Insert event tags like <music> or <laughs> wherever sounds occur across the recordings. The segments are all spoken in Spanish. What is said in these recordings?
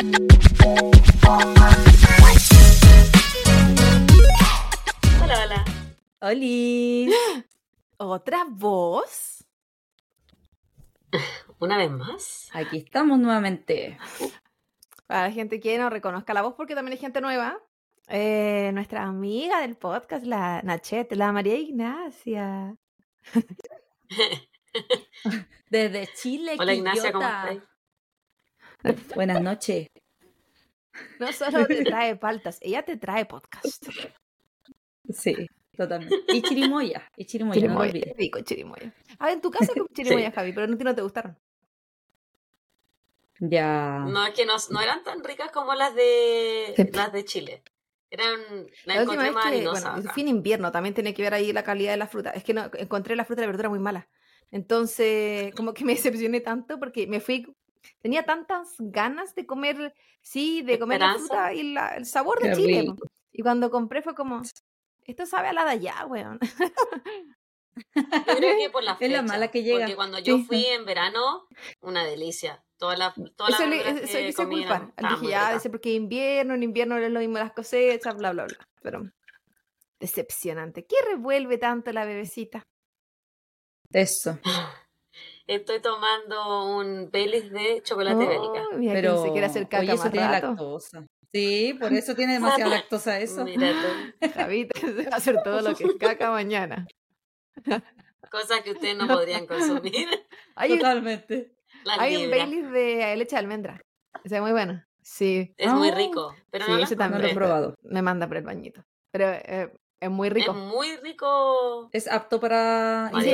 Hola, hola. ¡Oli! <gasps> ¿Otra voz? <laughs> Una vez más. Aquí estamos nuevamente. Para la gente que no reconozca la voz, porque también hay gente nueva. eh, nuestra amiga del podcast, la Nachette, la María Ignacia. <laughs> Desde Chile, Hola Ignacia, ¿cómo estás? Buenas noches. No <laughs> solo te trae paltas, ella te trae podcast. Sí, totalmente. Y chirimoya. Y chirimoya, no lo Chirimoya, olvides. rico chirimoya. Ah, en tu casa con <laughs> chirimoya, Javi, pero no, no te gustaron. Ya. No, es que no, no eran tan ricas como las de Sí. las de Chile. Eran, la La última vez que, bueno, acá. en invierno, también tiene que ver ahí la calidad de la fruta. Es que no, encontré la fruta y la verdura muy mala. Entonces, como que me decepcioné tanto porque me fui, tenía tantas ganas de comer, sí, de comer la fruta y la- el sabor de Qué Chile. rico. Y cuando compré fue como, esto sabe a la de allá, weón. Yo creo que <laughs> por la Es la fecha, mala que llega. Porque cuando yo Sí. fui en verano, una delicia. Toda la, toda la Eso le, verdura eso le que Le dije, ya, dice, porque invierno, en invierno no es lo mismo las cosechas, bla, bla, bla. Pero decepcionante. ¿Qué revuelve tanto la bebecita? Eso. <laughs> Estoy tomando un Baileys de chocolate bélica. Oh, mira, Pero, se quiere hacer caca oye, eso más tiene rato. lactosa. Sí, por eso tiene demasiada <laughs> lactosa eso. Mira tú. <laughs> Javita se va a hacer todo lo que es caca mañana. Cosas que ustedes no podrían consumir. Hay Totalmente. Las hay un. Baileys de leche de almendra. Ese es muy bueno. Sí, Es muy Ah, rico. Pero sí, no ese las No también. lo he probado. me manda por el bañito. Pero eh, es muy Es rico. muy rico. ¿Es apto para Vale.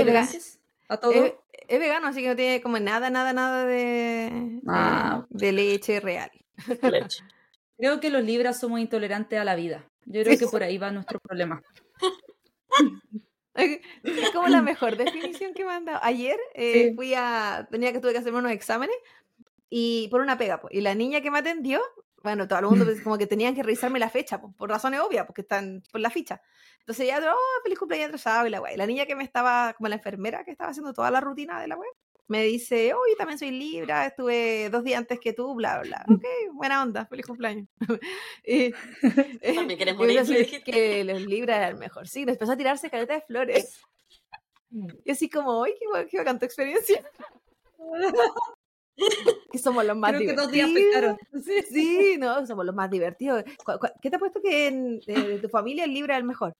Intolerancias? ¿A todo? Es, es vegano, así que no tiene como nada, nada, nada de, Ah. de leche real. Leche. <laughs> Creo que los libras somos intolerantes a la vida. Yo creo que por ahí va nuestro problema. Es como la mejor definición que me han dado. Ayer eh, Sí. fui a. Tenía que tuve que hacerme unos exámenes y por una pega. po, Y la niña que me atendió, bueno, todo el mundo pues, como que tenían que revisarme la fecha, po, por razones obvias, porque están por la ficha. Entonces ya, oh, feliz cumpleaños atrasado y la wey. La niña que me estaba, como la enfermera que estaba haciendo toda la rutina de la web, me dice, oh, yo también soy Libra, estuve dos días antes que tú, bla, bla. Ok, buena onda, feliz cumpleaños. <laughs> y, <laughs> También quieres y morir, que los Libra era el mejor signo. Empezó a tirarse caleta de flores. Y así como, ¡ay, qué, qué bacán tu experiencia! <laughs> <laughs> que somos los más Creo que dos divertidos. días. Sí. Sí, no, somos los más divertidos. ¿Cu- cu- ¿Qué te ha puesto que en, de, de tu familia el Libra es el mejor?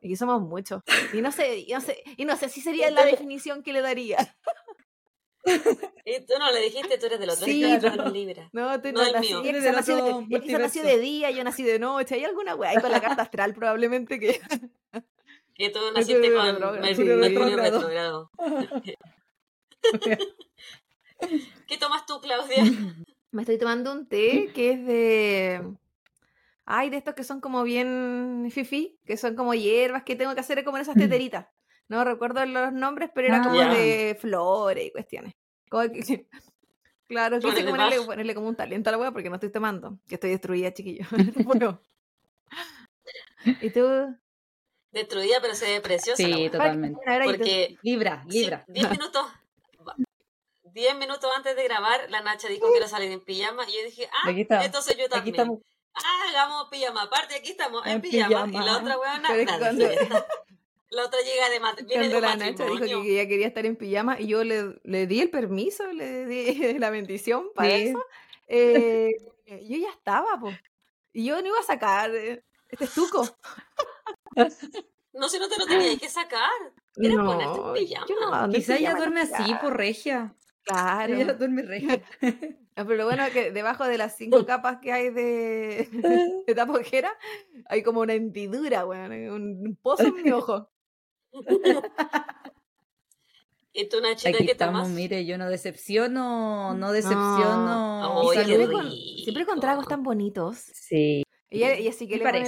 Y que somos muchos. Y no sé, y no sé, y no sé si sería la definición que le daría. <laughs> Y tú no le dijiste, tú eres del otro Sí, no. los libras. No, tú No no, el nací, mío. ella que Eres se del nació de, otro nació día, yo nací de noche. Hay alguna weá ahí con la carta astral probablemente que... <laughs> Que tú naciste con sí. Mercurio retrógrado. <laughs> ¿Qué tomas tú, Claudia? <laughs> Me estoy tomando un té que es de. Ay, de estos que son como bien fifi, que son como hierbas que tengo que hacer como en esas teteritas. No recuerdo los nombres, pero era Ah. como Ya. de flores y cuestiones. Como que- <laughs> Claro, quise ponerle, ponerle como un talento a la wea porque no estoy tomando. Que estoy destruida, chiquillo. Bueno. ¿Y tú? Destruida, pero se ve preciosa. Sí, totalmente. Porque Libra, sí, libra. 10 minutos. 10 minutos antes de grabar, la Nacha dijo que iba a salir en pijama y yo dije, ah, Aquí está. entonces yo Aquí también. estamos. Ah, hagamos pijama. Aparte, aquí estamos en, En pijama. Y la otra nada, cuando-. La otra llega de mat viene de Cuando la Nacha dijo que ella quería estar en pijama y yo le, le di el permiso, le di <laughs> la bendición para Sí. eso, eh, yo ya estaba, po. Y yo no iba a sacar eh, este estuco. No, si no te lo tenías que sacar. Era ponerte en pijama. no, Quizá ella duerme no, así por regia. Claro. Ella duerme regia. No, pero lo bueno es que debajo de las cinco <laughs> capas que hay de, <laughs> de tapojera, hay como una hendidura, weón, un, un pozo en mi ojo. <laughs> ¿Y tú, Nachita, Aquí qué estamos, tomas? mire, yo no decepciono, no decepciono. Siempre, con, siempre con tragos tan bonitos. Sí. Y ella, ella sí que le pone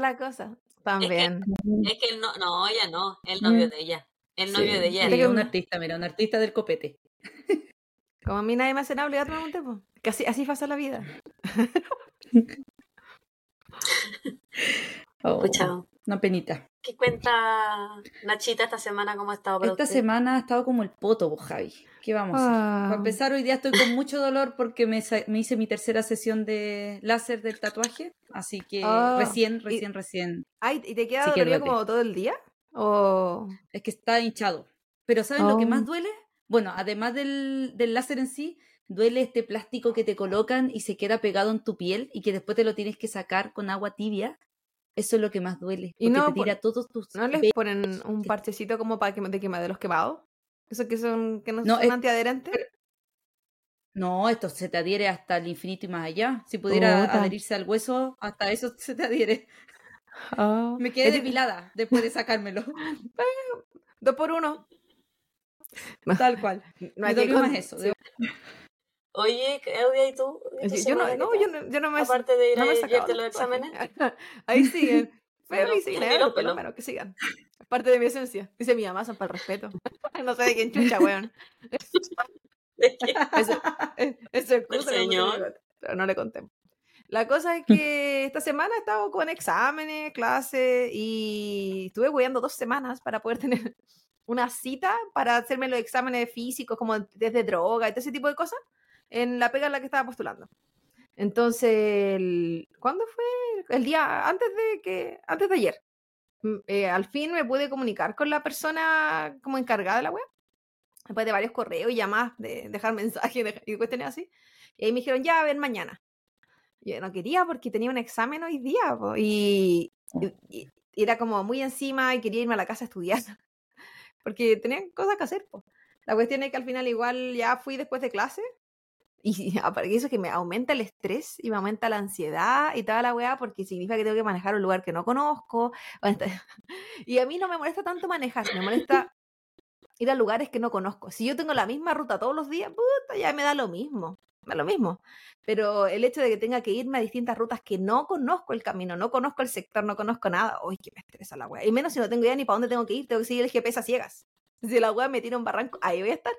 la cosa. También. Es que él no, no, ella no, el novio Mm. de ella. El novio Sí, de ella. sí, que un una- artista, mira, un artista del copete. Como a mí nadie me hace nada, obligado a tomar un tiempo. Que así, así pasa la vida. <laughs> Oh, Pucha, una penita. ¿Qué cuenta Nachita esta semana? ¿Cómo ha estado para Esta usted? semana ha estado como el poto, vos, Javi. ¿Qué vamos a hacer? Ah. Para empezar, hoy día estoy con mucho dolor porque me, hice mi tercera sesión de láser del tatuaje. Así que Ah, recién, y- recién, recién. Ay, ¿y te queda dolorido como todo el día? ¿O...? Es que está hinchado. Pero ¿sabes lo que más Oh. duele? Bueno, además del, del láser en sí, duele este plástico que te colocan y se queda pegado en tu piel y que después te lo tienes que sacar con agua tibia. Eso es lo que más duele. Y no te tira todos tus ¿No les ponen un parchecito como para que de quema de los quemados? Eso que son que no, No, son es- antiadherentes. No, esto se te adhiere hasta el infinito y más allá. Si pudiera adherirse al hueso, hasta eso <laughs> se te adhiere. Ah. Me quedé depilada después de sacármelo. <laughs> Dos por uno. Tal cual. No Me hay que dolió con- más eso. sí. Oye, Claudia, ¿y tú? ¿Y tu Sí, Yo no, no, yo no, yo no me Aparte de ir no me a hacerte los <laughs> exámenes. Ahí siguen. <laughs> Pero y siguen, menos que sigan. Es parte de mi esencia. Dice mi mamá, son para el respeto. <laughs> no sé de quién chucha, weón. Es que- Eso, es- eso es señor. Pero no le contemos. La cosa es que esta semana he estado con exámenes, clases y estuve hueando dos semanas para poder tener una cita para hacerme los exámenes físicos como desde droga y todo ese tipo de cosas en la pega en la que estaba postulando. Entonces, el- ¿cuándo fue? El día antes de que antes de ayer. Mm, eh, al fin me pude comunicar con la persona como encargada de la web después de varios correos y llamadas, de dejar mensajes <laughs> de- y cuestiones así. Y ahí me dijeron, ya, ven mañana. Yo no quería porque tenía un examen hoy día y, y- y era como muy encima y quería irme a la casa a estudiar porque tenía cosas que hacer. po. La cuestión es que al final igual ya fui después de clase y <laughs> eso que me aumenta el estrés y me aumenta la ansiedad y toda la weá porque significa que tengo que manejar un lugar que no conozco. <laughs> <laughs> Y a mí no me molesta tanto manejar, me molesta ir a lugares que no conozco. Si yo tengo la misma ruta todos los días, puta, ya me da lo mismo, da lo mismo. Pero el hecho de que tenga que irme a distintas rutas que no conozco el camino, no conozco el sector, no conozco nada, uy, que me estresa la weá. Y menos si no tengo idea ni para dónde tengo que ir, tengo que seguir el GPS a ciegas. Si la weá me tira un barranco, ahí voy a estar.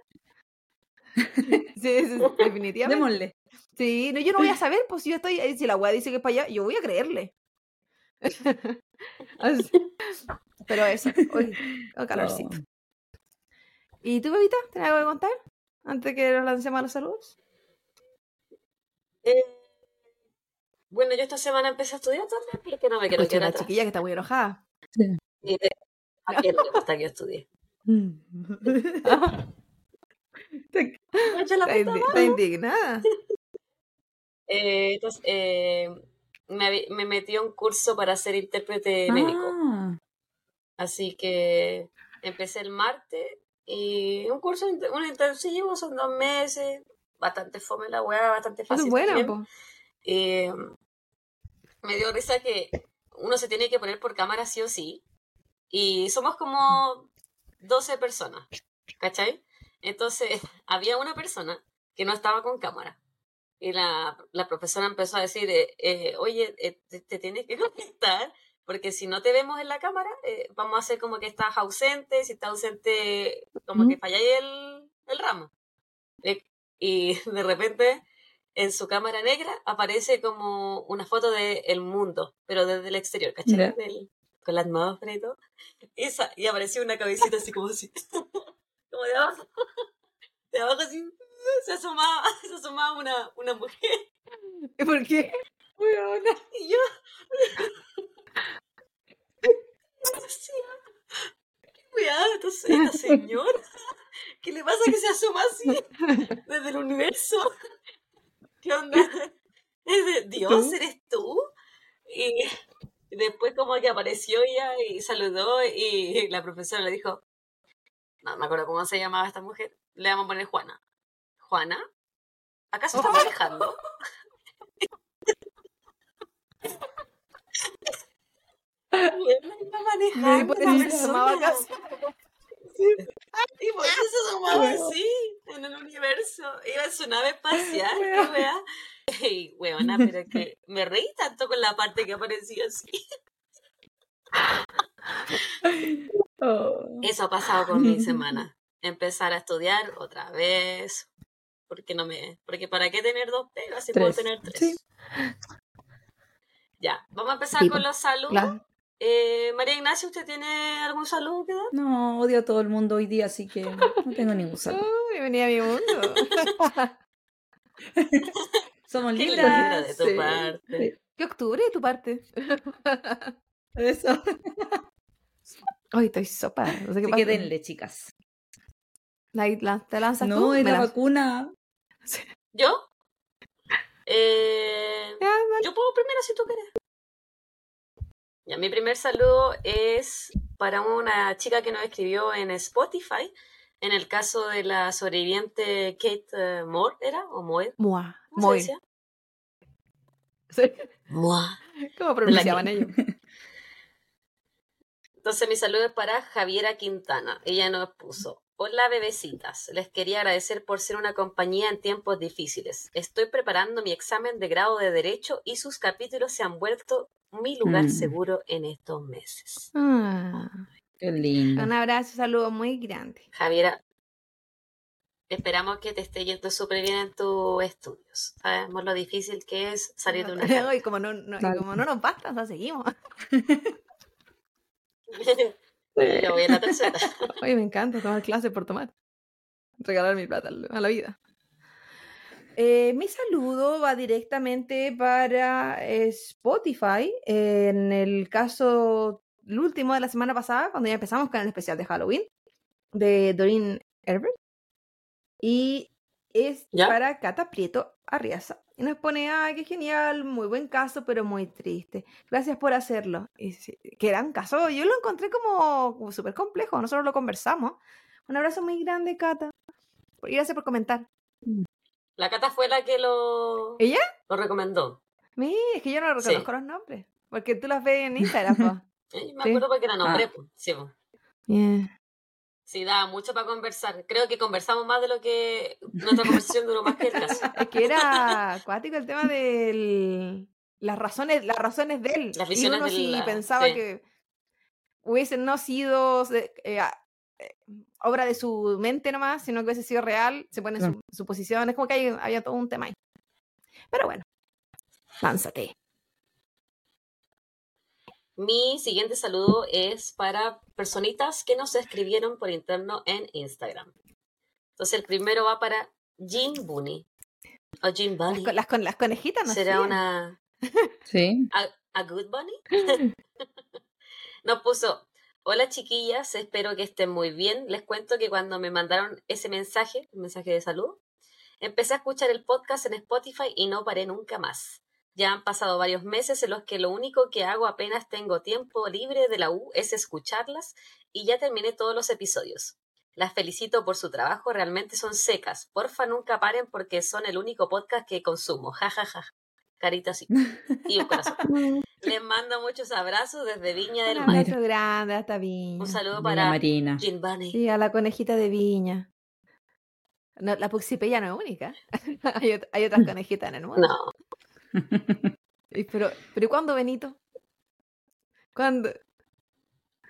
<laughs> Sí, sí, sí, definitivamente. Démosle. Sí, no, yo no voy a saber, pues si yo estoy, eh, si la weá dice que es para allá, yo voy a creerle. <laughs> Así. <laughs> Pero eso, uy, tengo calorcito. Oh. ¿Y tú, bebita? ¿Tienes algo que contar? Antes que nos lancemos a los saludos. Eh, bueno, yo esta semana empecé a estudiar también porque no me quiero quedar una chiquilla que está muy enojada. Y de- ¿A quién le gusta que yo estudie? <laughs> La Está, está indignada. <laughs> Eh, entonces, eh, me, me metí a un curso para ser intérprete médico. Ah, Así que empecé el martes y un curso, un intensivo, son dos meses, bastante fome la weá, bastante fácil. es po. Eh, me dio risa que uno se tiene que poner por cámara sí o sí. Y somos como 12 personas, ¿cachai? Entonces, <laughs> había una persona que no estaba con cámara. Y la, la profesora empezó a decir, eh, eh, oye, eh, te, te tienes que <laughs> conectar, porque si no te vemos en la cámara, eh, vamos a hacer como que estás ausente, si estás ausente, como que falláis el, el ramo. Eh, y <laughs> de repente en su cámara negra aparece como una foto de el mundo, pero desde el exterior, ¿cachai? Ya. Del- con la atmósfera y todo. Y, y apareció una cabecita así como así, <laughs> como de abajo, <laughs> de abajo así, se asomaba, se asomaba una, una mujer. ¿Y por qué? Weona. Y yo qué cuidado esta, esta señora, ¿qué le pasa que se asoma así <laughs> desde el universo? ¿Qué onda? ¿Es de Dios? ¿Tú? ¿Eres tú? Y después como que apareció ella y saludó y la profesora le dijo, no me acuerdo cómo se llamaba esta mujer, le vamos a poner Juana. ¿Juana? ¿Acaso <laughs> está manejando? Bueno, iba Y manejando por la eso se llamaba persona. casa. Y por eso se asomaba así, en el universo. Iba en su nave espacial, qué wea. <laughs> Y weona, pero es que <laughs> me reí tanto con la parte que aparecía así. <laughs> oh. Eso ha pasado con mi semana. Empezar a estudiar otra vez. Porque no me. Porque para qué tener dos pegas si puedo tener tres. Sí. Ya, vamos a empezar Sí, con los saludos. Eh, María Ignacia, ¿usted tiene algún saludo que dar? No, odio a todo el mundo hoy día, así que no tengo ningún <laughs> saludo. Uh, bienvenida a mi mundo. <laughs> Somos Qué libres. linda de tu Sí, parte. sí. ¿Qué octubre de tu parte? <laughs> Eso. Ay, estoy sopa. No sé qué Así pasa. que denle, chicas. La- la- ¿Te lanzas tú? No, es la vacuna. ¿Yo? Eh, Ya, yo puedo primero si tú quieres. Ya, mi primer saludo es para una chica que nos escribió en Spotify, en el caso de la sobreviviente Kate eh, Moore, ¿era? ¿O Moe? Mua. ¿Cómo Muy. se decía? Sí. Moa. ¿Cómo pronunciaban <laughs> ellos? Entonces mi saludo es para Javiera Quintana. Ella nos puso, hola bebecitas, les quería agradecer por ser una compañía en tiempos difíciles. Estoy preparando mi examen de grado de Derecho y sus capítulos se han vuelto mi lugar Mm. seguro en estos meses. Ah, Qué lindo. un abrazo, saludo muy grande. Javiera, esperamos que te esté yendo súper bien en tus estudios. Sabemos lo difícil que es salir de una <laughs> carrera. Y como no, no- y como no nos basta, o sea, seguimos. <laughs> Yo voy a la tercera. Oye, me encanta tomar clases por tomar. Regalar mi plata a la vida. Eh, mi saludo va directamente para eh, Spotify. En el caso, el último de la semana pasada, cuando ya empezamos con el especial de Halloween, de Doreen Herbert. Y es ¿Ya? para Cata Prieto Arriaza. Y nos pone, ay, qué genial, muy buen caso, pero muy triste. Gracias por hacerlo. Y sí, que era un caso, yo lo encontré como, como súper complejo, nosotros lo conversamos. Un abrazo muy grande, Cata. Y gracias por comentar. La Cata fue la que lo, ¿Ella? lo recomendó. Mira, es que yo no Sí. reconozco los nombres. Porque tú las ves en Instagram, po. <laughs> Eh, me Sí. acuerdo porque era nombre. Ah. pues. Sí, pues. Yeah. Sí, daba mucho para conversar. Creo que conversamos más de lo que nuestra conversación duró más que el caso. Es que era acuático el tema de las razones, las razones de él. Las y uno si la- pensaba sí. que hubiesen no sido eh, eh, obra de su mente nomás, sino que hubiese sido real, se ponen Claro. su- suposiciones, como que hay, había todo un tema ahí. Pero bueno, lánzate. Mi siguiente saludo es para personitas que nos escribieron por interno en Instagram. Entonces el primero va para Jean Bunny. O Jean Las, Bunny. con- las, con- las conejitas no ¿Será sé. una Sí. <laughs> a, a good bunny? <laughs> <laughs> Nos puso, hola chiquillas, espero que estén muy bien. Les cuento que cuando me mandaron ese mensaje, un mensaje de salud, empecé a escuchar el podcast en Spotify y no paré nunca más. Ya han pasado varios meses en los que lo único que hago apenas tengo tiempo libre de la U es escucharlas y ya terminé todos los episodios. Las felicito por su trabajo, realmente son secas. Porfa, nunca paren porque son el único podcast que consumo. Ja, ja, ja. Carita así. Y un corazón. <laughs> Les mando muchos abrazos desde Viña del Un Mar. abrazo grande hasta Viña. Un saludo para Marina. Jean Bunny. Sí, a la conejita de Viña. No, la puxipeya no es única. <laughs> hay, ot- hay otras conejitas en el mundo. No, <laughs> Y Pero, pero ¿y cuándo, Benito? ¿Cuándo?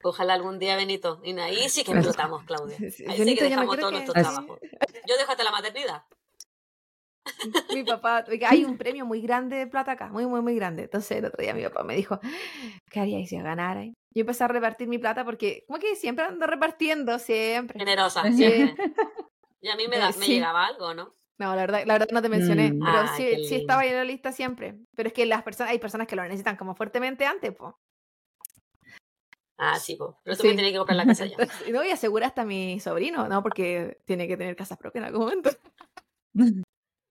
ojalá algún día Benito. Y ahí sí que explotamos, Claudia. Ahí sí que dejamos todos que- nuestros trabajos. Yo dejo hasta la maternidad. <laughs> Mi papá, porque hay un premio muy grande de plata acá, muy, muy, muy grande. Entonces el otro día mi papá me dijo, ¿qué haríais si ganara? Yo empecé a repartir mi plata porque, como que siempre ando repartiendo, siempre. Generosa, <laughs> Sí. siempre. Y a mí me, da, Eh, me sí. llegaba algo, ¿no? No, la verdad, la verdad no te mencioné, Mm. pero Ay, sí, sí estaba ahí en la lista siempre. Pero es que las personas, hay personas que lo necesitan como fuertemente antes, pues. Ah, sí, po. pero tú Sí. me tienes que comprar la casa ya. <laughs> No, y asegura hasta a mi sobrino, ¿no? Porque tiene que tener casas propias en algún momento.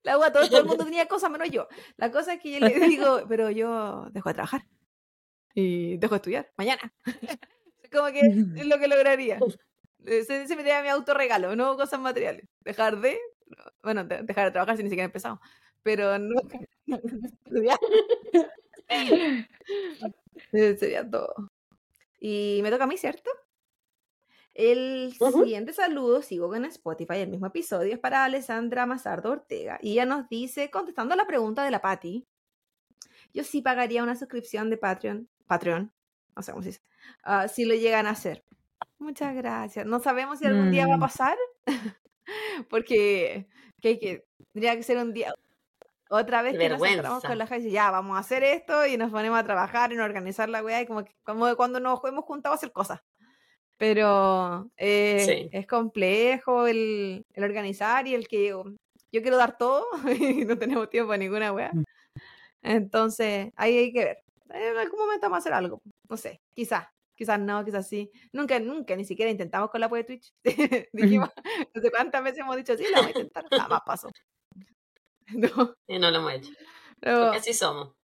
La agua, todo, todo el mundo <laughs> tenía cosas menos yo. La cosa es que yo le digo, pero yo dejo de trabajar y dejo de estudiar mañana. <laughs> Como que es lo que lograría. Se, se me da mi autorregalo, no cosas materiales. Dejar de, bueno, de- dejar de trabajar si ni siquiera he empezado, pero no <laughs> estudiar. Ese Sería todo. Y me toca a mí, ¿cierto? El siguiente saludo, sigo con Spotify, el mismo episodio, es para Alessandra Mazardo Ortega. Y ella nos dice, contestando a la pregunta de la Patti, yo sí pagaría una suscripción de Patreon, Patreon, no sé cómo se dice, ah, si lo llegan a hacer. Muchas gracias. No sabemos si algún día va a Mm. pasar, <laughs> porque que hay que, tendría que ser un día, Otra vez Qué que nos sentamos vergüenza. con la dice, ya, vamos a hacer esto y nos ponemos a trabajar y a organizar la weá y como cuando nos hemos juntado a hacer cosas. Pero eh, Sí. es complejo el, el organizar y el que um, yo quiero dar todo <laughs> y no tenemos tiempo para ninguna weá. Mm. Entonces, ahí hay que ver. En algún momento vamos a hacer algo. No sé, quizás. Quizás no, quizás sí. Nunca, nunca, ni siquiera intentamos con la web de Twitch. <laughs> Dijimos, <laughs> no sé cuántas veces hemos dicho, sí, la vamos a intentar. Jamás pasó. No, Y no lo hemos hecho. pero- Porque así somos.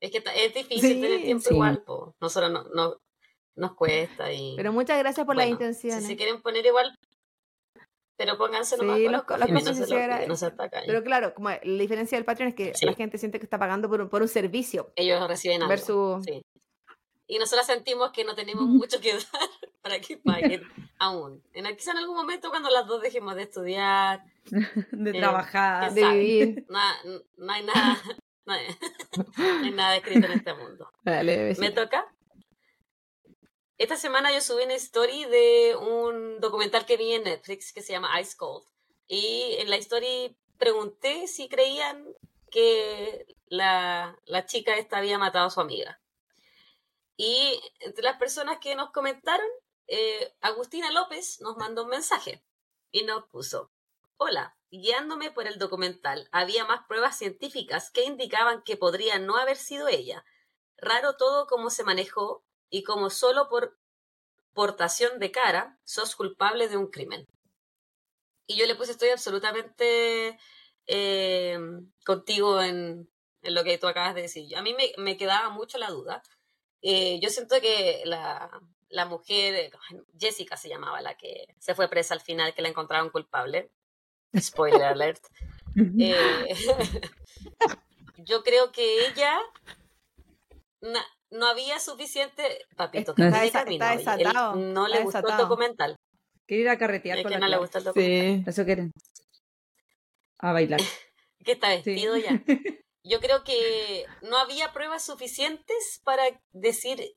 Es que es difícil tener tiempo sí. igual, po. Nosotros no, no- nos cuesta y... Pero muchas gracias por las bueno, intenciones. Si se quieren poner igual, pero pónganse Sí, nomás los- los las no sí se no se. Pero claro, como la diferencia del Patreon es que Sí. la gente siente que está pagando por un, por un servicio Ellos reciben algo. versus... Sí. Y nosotros sentimos que no tenemos <laughs> mucho que dar <laughs> para que paguen <laughs> aún. En, quizá en algún momento cuando las dos dejemos de estudiar, de Eh, trabajar. de vivir. na- no hay nada, no hay, no hay nada escrito en este mundo. Dale, ¿Me toca? Esta semana yo subí una story de un documental que vi en Netflix que se llama Ice Cold. Y en la story pregunté si creían que la, la chica esta había matado a su amiga. Y entre las personas que nos comentaron, eh, Agustina López nos mandó un mensaje y nos puso, hola, guiándome por el documental, había más pruebas científicas que indicaban que podría no haber sido ella. Raro todo cómo se manejó y como solo por portación de cara sos culpable de un crimen. Y yo le puse, estoy absolutamente eh, contigo en, en lo que tú acabas de decir. A mí me, me quedaba mucho la duda. Eh, yo siento que la, la mujer, Jessica se llamaba, la que se fue presa al final, que la encontraron culpable. Spoiler <laughs> alert. Eh, <laughs> yo creo que ella na- no había suficiente. Papito, que Está está de desa- camino, está oye. Él no le gustó el documental. Quiere ir a carretear Es con que la no le gusta el documental. Sí. Eso quieren. A bailar. <laughs> Que está Sí. vestido ya. <laughs> Yo creo que no había pruebas suficientes para decir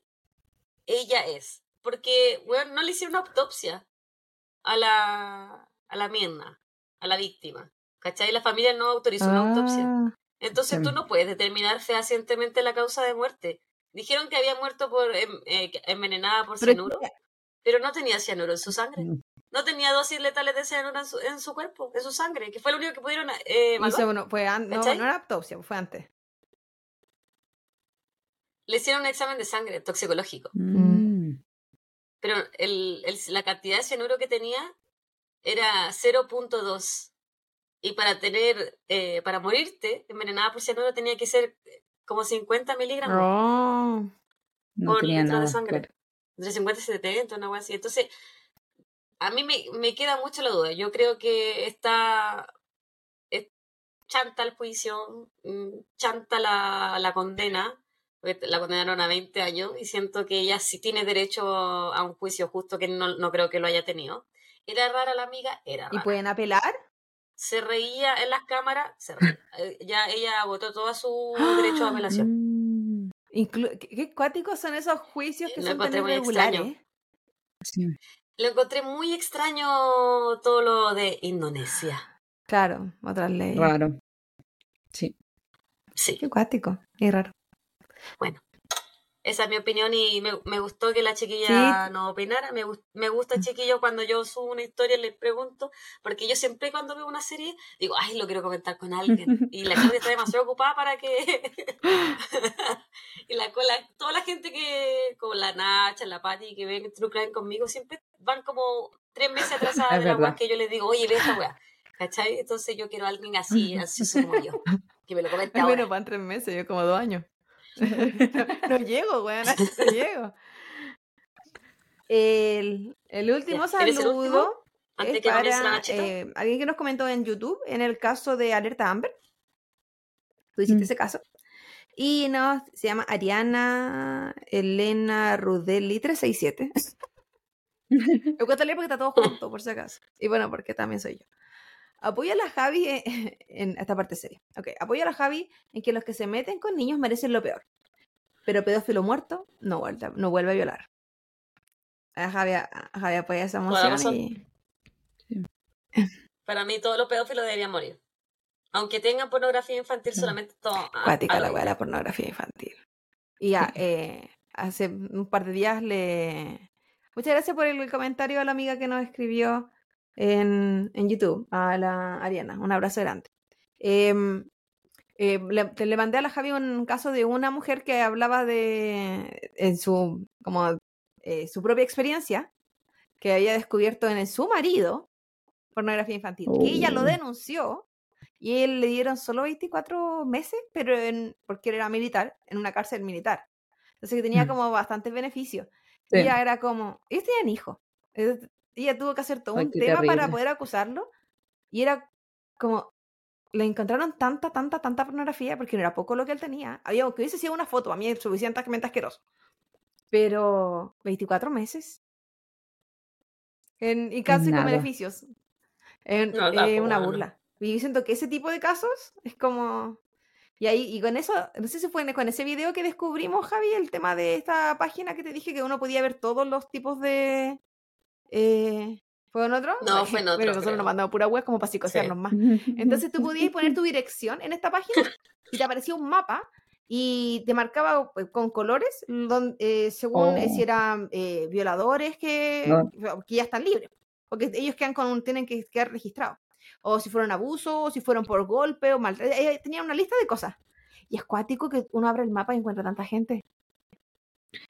ella es. Porque, bueno, no le hicieron una autopsia a la, a la mierna, a la víctima. ¿Cachai? La familia no autorizó una autopsia. Ah, Entonces tú no puedes determinar fehacientemente la causa de muerte. Dijeron que había muerto por em- eh, envenenada por Pero- cianuro, pero no tenía cianuro en su sangre. Mm. No tenía dosis letales de cianuro en su, en su cuerpo, en su sangre, que fue lo único que pudieron eh, uno- fue no, no era autopsia, fue antes. Le hicieron un examen de sangre toxicológico, Mm. pero el, el- la cantidad de cianuro que tenía era 0.2. Y para tener, eh, para morirte envenenada por cianuro tenía que ser como 50 miligramos. Oh. No por litro de nada. sangre. claro. entre 50 y 70, una cosa así. Entonces, a mí me, me queda mucho la duda. Yo creo que está es chanta el juicio, mm, chanta la, la condena, porque la condenaron a 20 años y siento que ella sí tiene derecho a un juicio justo que no, no creo que lo haya tenido. ¿Era rara la amiga? Era ¿Y pueden apelar? Se reía en las cámaras, se reía. <laughs> Eh, ya ella agotó todo su derecho a apelación. Mm. Inclu- ¿Qué, qué cuáticos son esos juicios que Lo son tan encontré muy irregulares? extraño. Sí. Lo encontré muy extraño todo lo de Indonesia. Claro, otras leyes. Raro. Sí. Sí, Qué cuático, y raro. Esa es mi opinión y me, me gustó que la chiquilla Sí. no opinara. Me, me gusta, chiquillo, cuando yo subo una historia les pregunto, porque yo siempre cuando veo una serie digo, ay, lo quiero comentar con alguien. <laughs> Y la gente está demasiado ocupada para que... <laughs> y la, toda la gente que, como la Nacha, la Patti, que ven True Crime conmigo, siempre van como tres meses atrasadas Es de la verdad. que yo les digo, oye, ve esta weá. ¿Cachai? Entonces yo quiero a alguien así, <laughs> ansioso como yo, que me lo comente ahora. bueno, van tres meses, yo como dos años. No, no llego, weón, no llego. El, el último saludo Antes es que para eh, alguien que nos comentó en YouTube en el caso de Alerta Amber. Tú hiciste Mm. ese caso. Y nos, se llama Ariana Elena Rudelli 367. Me cuesta leer porque está todo junto, por si acaso. Y bueno, porque también soy yo. Apoya a la Javi en, <laughs> en esta parte seria. Ok, apoya a la Javi en que los que se meten con niños merecen lo peor. Pero pedófilo muerto no vuelve, no vuelve a violar. A Javi, a Javi apoya esa razón. y... Para mí todos los pedófilos deberían morir. Aunque tengan pornografía infantil, solamente todo. a- Cuática la weá, la pornografía infantil. Y ya, eh, hace un par de días le... Muchas gracias por el comentario a la amiga que nos escribió en, en YouTube, a la Ariana. Un abrazo grande. Em, eh, le, te- le mandé a la Javi un caso de una mujer que hablaba de en su como eh, su propia experiencia que había descubierto en su marido pornografía infantil. Que ella lo Oh. denunció y él le dieron solo 24 meses, pero en, porque él era militar, en una cárcel militar. Entonces que tenía Mm. como bastantes beneficios. Sí. Y ella era como, ellos tenían hijos. Ella tuvo que hacer todo Ay, un tema para poder acusarlo. Y era como, le encontraron tanta, tanta, tanta pornografía, porque no era poco lo que él tenía. Había que hubiese sido una foto, a mí es suficientemente asqueroso. Pero 24 meses. En, y casi con nada. beneficios. En- No, eh, una burla. Y yo siento que ese tipo de casos es como... Y ahí, y con eso, no sé si fue con ese video que descubrimos, Javi, el tema de esta página que te dije que uno podía ver todos los tipos de... Eh, ¿Fue en otro? No, fue <laughs> en otro, Bueno, nosotros nos mandamos pura web como para psicosearnos más. <laughs> Entonces tú podías poner tu dirección en esta página <laughs> y te aparecía un mapa y te marcaba eh, con colores don- eh, según eh, si Oh. eran eh, violadores que, No. que ya están libres. Porque ellos quedan con un- tienen que quedar registrados. O si fueron abusos, o si fueron por golpe o mal. eh, Tenían una lista de cosas. Y es cuático que uno abre el mapa y encuentra tanta gente.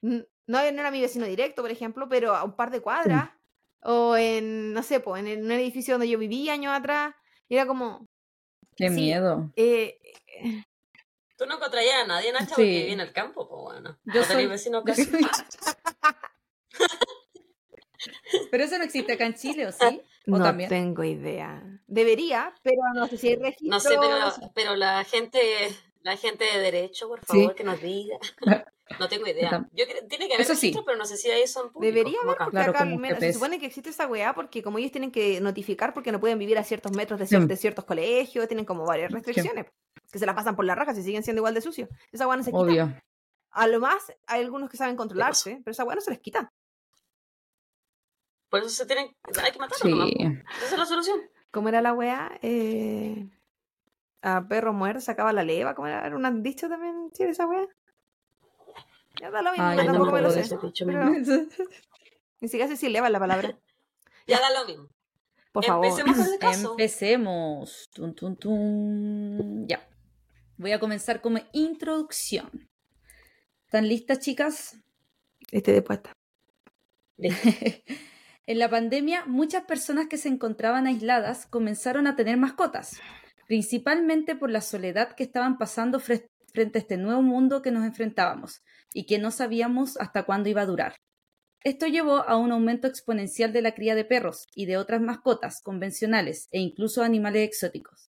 No era mi vecino directo, por ejemplo, pero a un par de cuadras. O en, no sé, pues, en el- un edificio donde yo viví años atrás. Y era como, Qué Sí. miedo. eh, Tú no encontrarías a nadie, Nacha, Sí. porque vive en el campo, pues bueno. Yo soy- vecinos <laughs> yo casi. <laughs> Pero eso no existe acá en Chile, ¿o sí? ¿O no también? tengo idea. Debería, pero no sé si hay registro. No sé, pero, pero la gente, la gente de derecho, por Sí. favor, que nos diga. No tengo idea. Tam- Yo creo, tiene que haber Eso sí. pero no sé si ahí son públicos. Debería haber, acá. porque Claro, acá menos- se supone que existe esa weá, porque como ellos tienen que notificar porque no pueden vivir a ciertos metros de, Sí. cier- de ciertos colegios, tienen como varias restricciones, que se la pasan por la raja si siguen siendo igual de sucios. Esa weá no se quita. Obvio. A lo más, hay algunos que saben controlarse, pero esa weá no se les quita. Por eso se tienen, hay que matarlos Sí. nomás, po. Esa es la solución. ¿Cómo era la weá? Eh, a perro muerto sacaba la leva, ¿cómo era? ¿Era un dicho también? ¿Sí, esa weá? Ya da lo mismo, Ay, yo no me tampoco me lo sé. de ese dicho pero mismo. <laughs> ni siquiera sé si leva la palabra. <laughs> Ya da lo mismo. Por favor. Empecemos con el <laughs> caso. Empecemos. Tun, tun, tun. Ya. Voy a comenzar como introducción. ¿Están listas, chicas? Este de puesta. en la pandemia, muchas personas que se encontraban aisladas comenzaron a tener mascotas, principalmente por la soledad que estaban pasando fre- frente a este nuevo mundo que nos enfrentábamos y que no sabíamos hasta cuándo iba a durar. Esto llevó a un aumento exponencial de la cría de perros y de otras mascotas convencionales e incluso animales exóticos.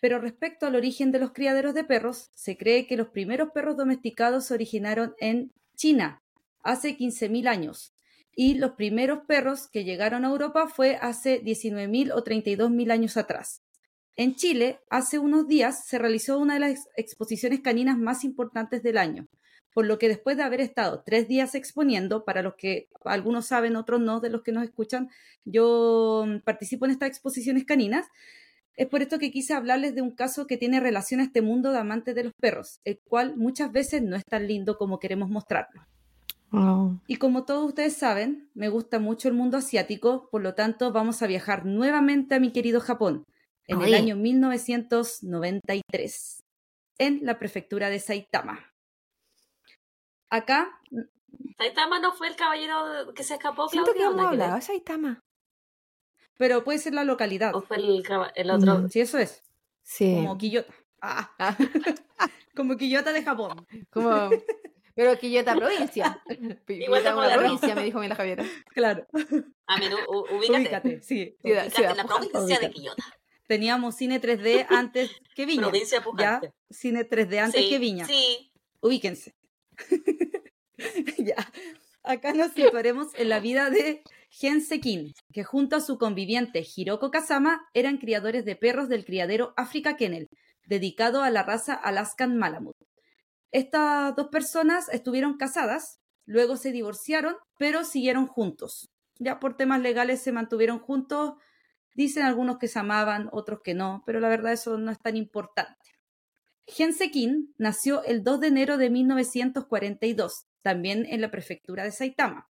Pero respecto al origen de los criaderos de perros, se cree que los primeros perros domesticados se originaron en China, hace 15.000 años, y los primeros perros que llegaron a Europa fue hace 19.000 o 32.000 años atrás. En Chile, hace unos días se realizó una de las ex- exposiciones caninas más importantes del año, por lo que después de haber estado tres días exponiendo, para los que algunos saben, otros no, de los que nos escuchan, yo mm, participo en estas exposiciones caninas, es por esto que quise hablarles de un caso que tiene relación a este mundo de amantes de los perros, el cual muchas veces no es tan lindo como queremos mostrarlo. Y como todos ustedes saben, me gusta mucho el mundo asiático, por lo tanto vamos a viajar nuevamente a mi querido Japón, en el año 1993, en la prefectura de Saitama. Acá, Saitama no fue el caballero que se escapó, Siento que Claudia, ¿o hemos hablado de Saitama. pero puede ser la localidad. ¿O fue el, el otro? Mm. Sí, eso es, Sí. como Quillota. Ah, <laughs> como Quillota de Japón. Como... Pero Quillota provincia. <laughs> Igual de una moderno. provincia, me dijo la Javiera. Claro, A mí, ubícate. ubícate, sí. Ubícate ciudad en la provincia de. Quillota. Teníamos cine 3D antes que <laughs> Viña. Provincia Ya, pujante. cine 3D antes sí, que Viña. Sí. Ubíquense. <laughs> ya. Acá nos situaremos en la vida de Gen Sekin, que junto a su conviviente Hiroko Kazama eran criadores de perros del criadero Africa Kennel, dedicado a la raza Alaskan Malamute. Estas dos personas estuvieron casadas, luego se divorciaron, pero siguieron juntos. Ya por temas legales se mantuvieron juntos Dicen algunos que se amaban, otros que no, pero la verdad eso no es tan importante. Gensekin nació el 2 de enero de 1942, también en la prefectura de Saitama.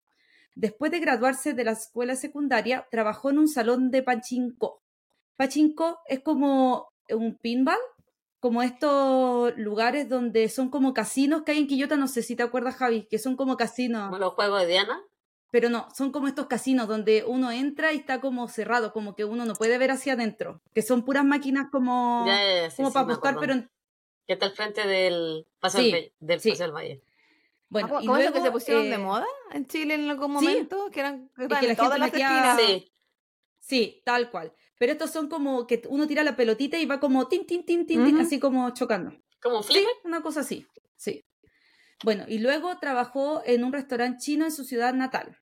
Después de graduarse de la escuela secundaria, trabajó en un salón de pachinko. Pachinko es como un pinball, como estos lugares donde son como casinos que hay en Quillota, no sé si te acuerdas, Javi, que son como casinos. ¿Como los juegos de Diana? Pero no, son como estos casinos donde uno entra y está como cerrado, como que uno no puede ver hacia adentro, que son puras máquinas como, Ya, ya, ya, sí, como sí, para apostar, pero en- Que está al frente del Paseo Sí, del, Valle- del sí. Paseo del Valle. bueno, Ah, y ¿Cómo eso que luego, se pusieron de eh, moda en Chile en algún sí. momento? Que eran que que la todas gente las metía-. Sí, Sí, tal cual. Pero estos son como que uno tira la pelotita y va como tin, tin, tin, tin, tin, así como chocando. como un Sí, flipper. una cosa así. Sí. Bueno, y luego trabajó en un restaurante chino en su ciudad natal.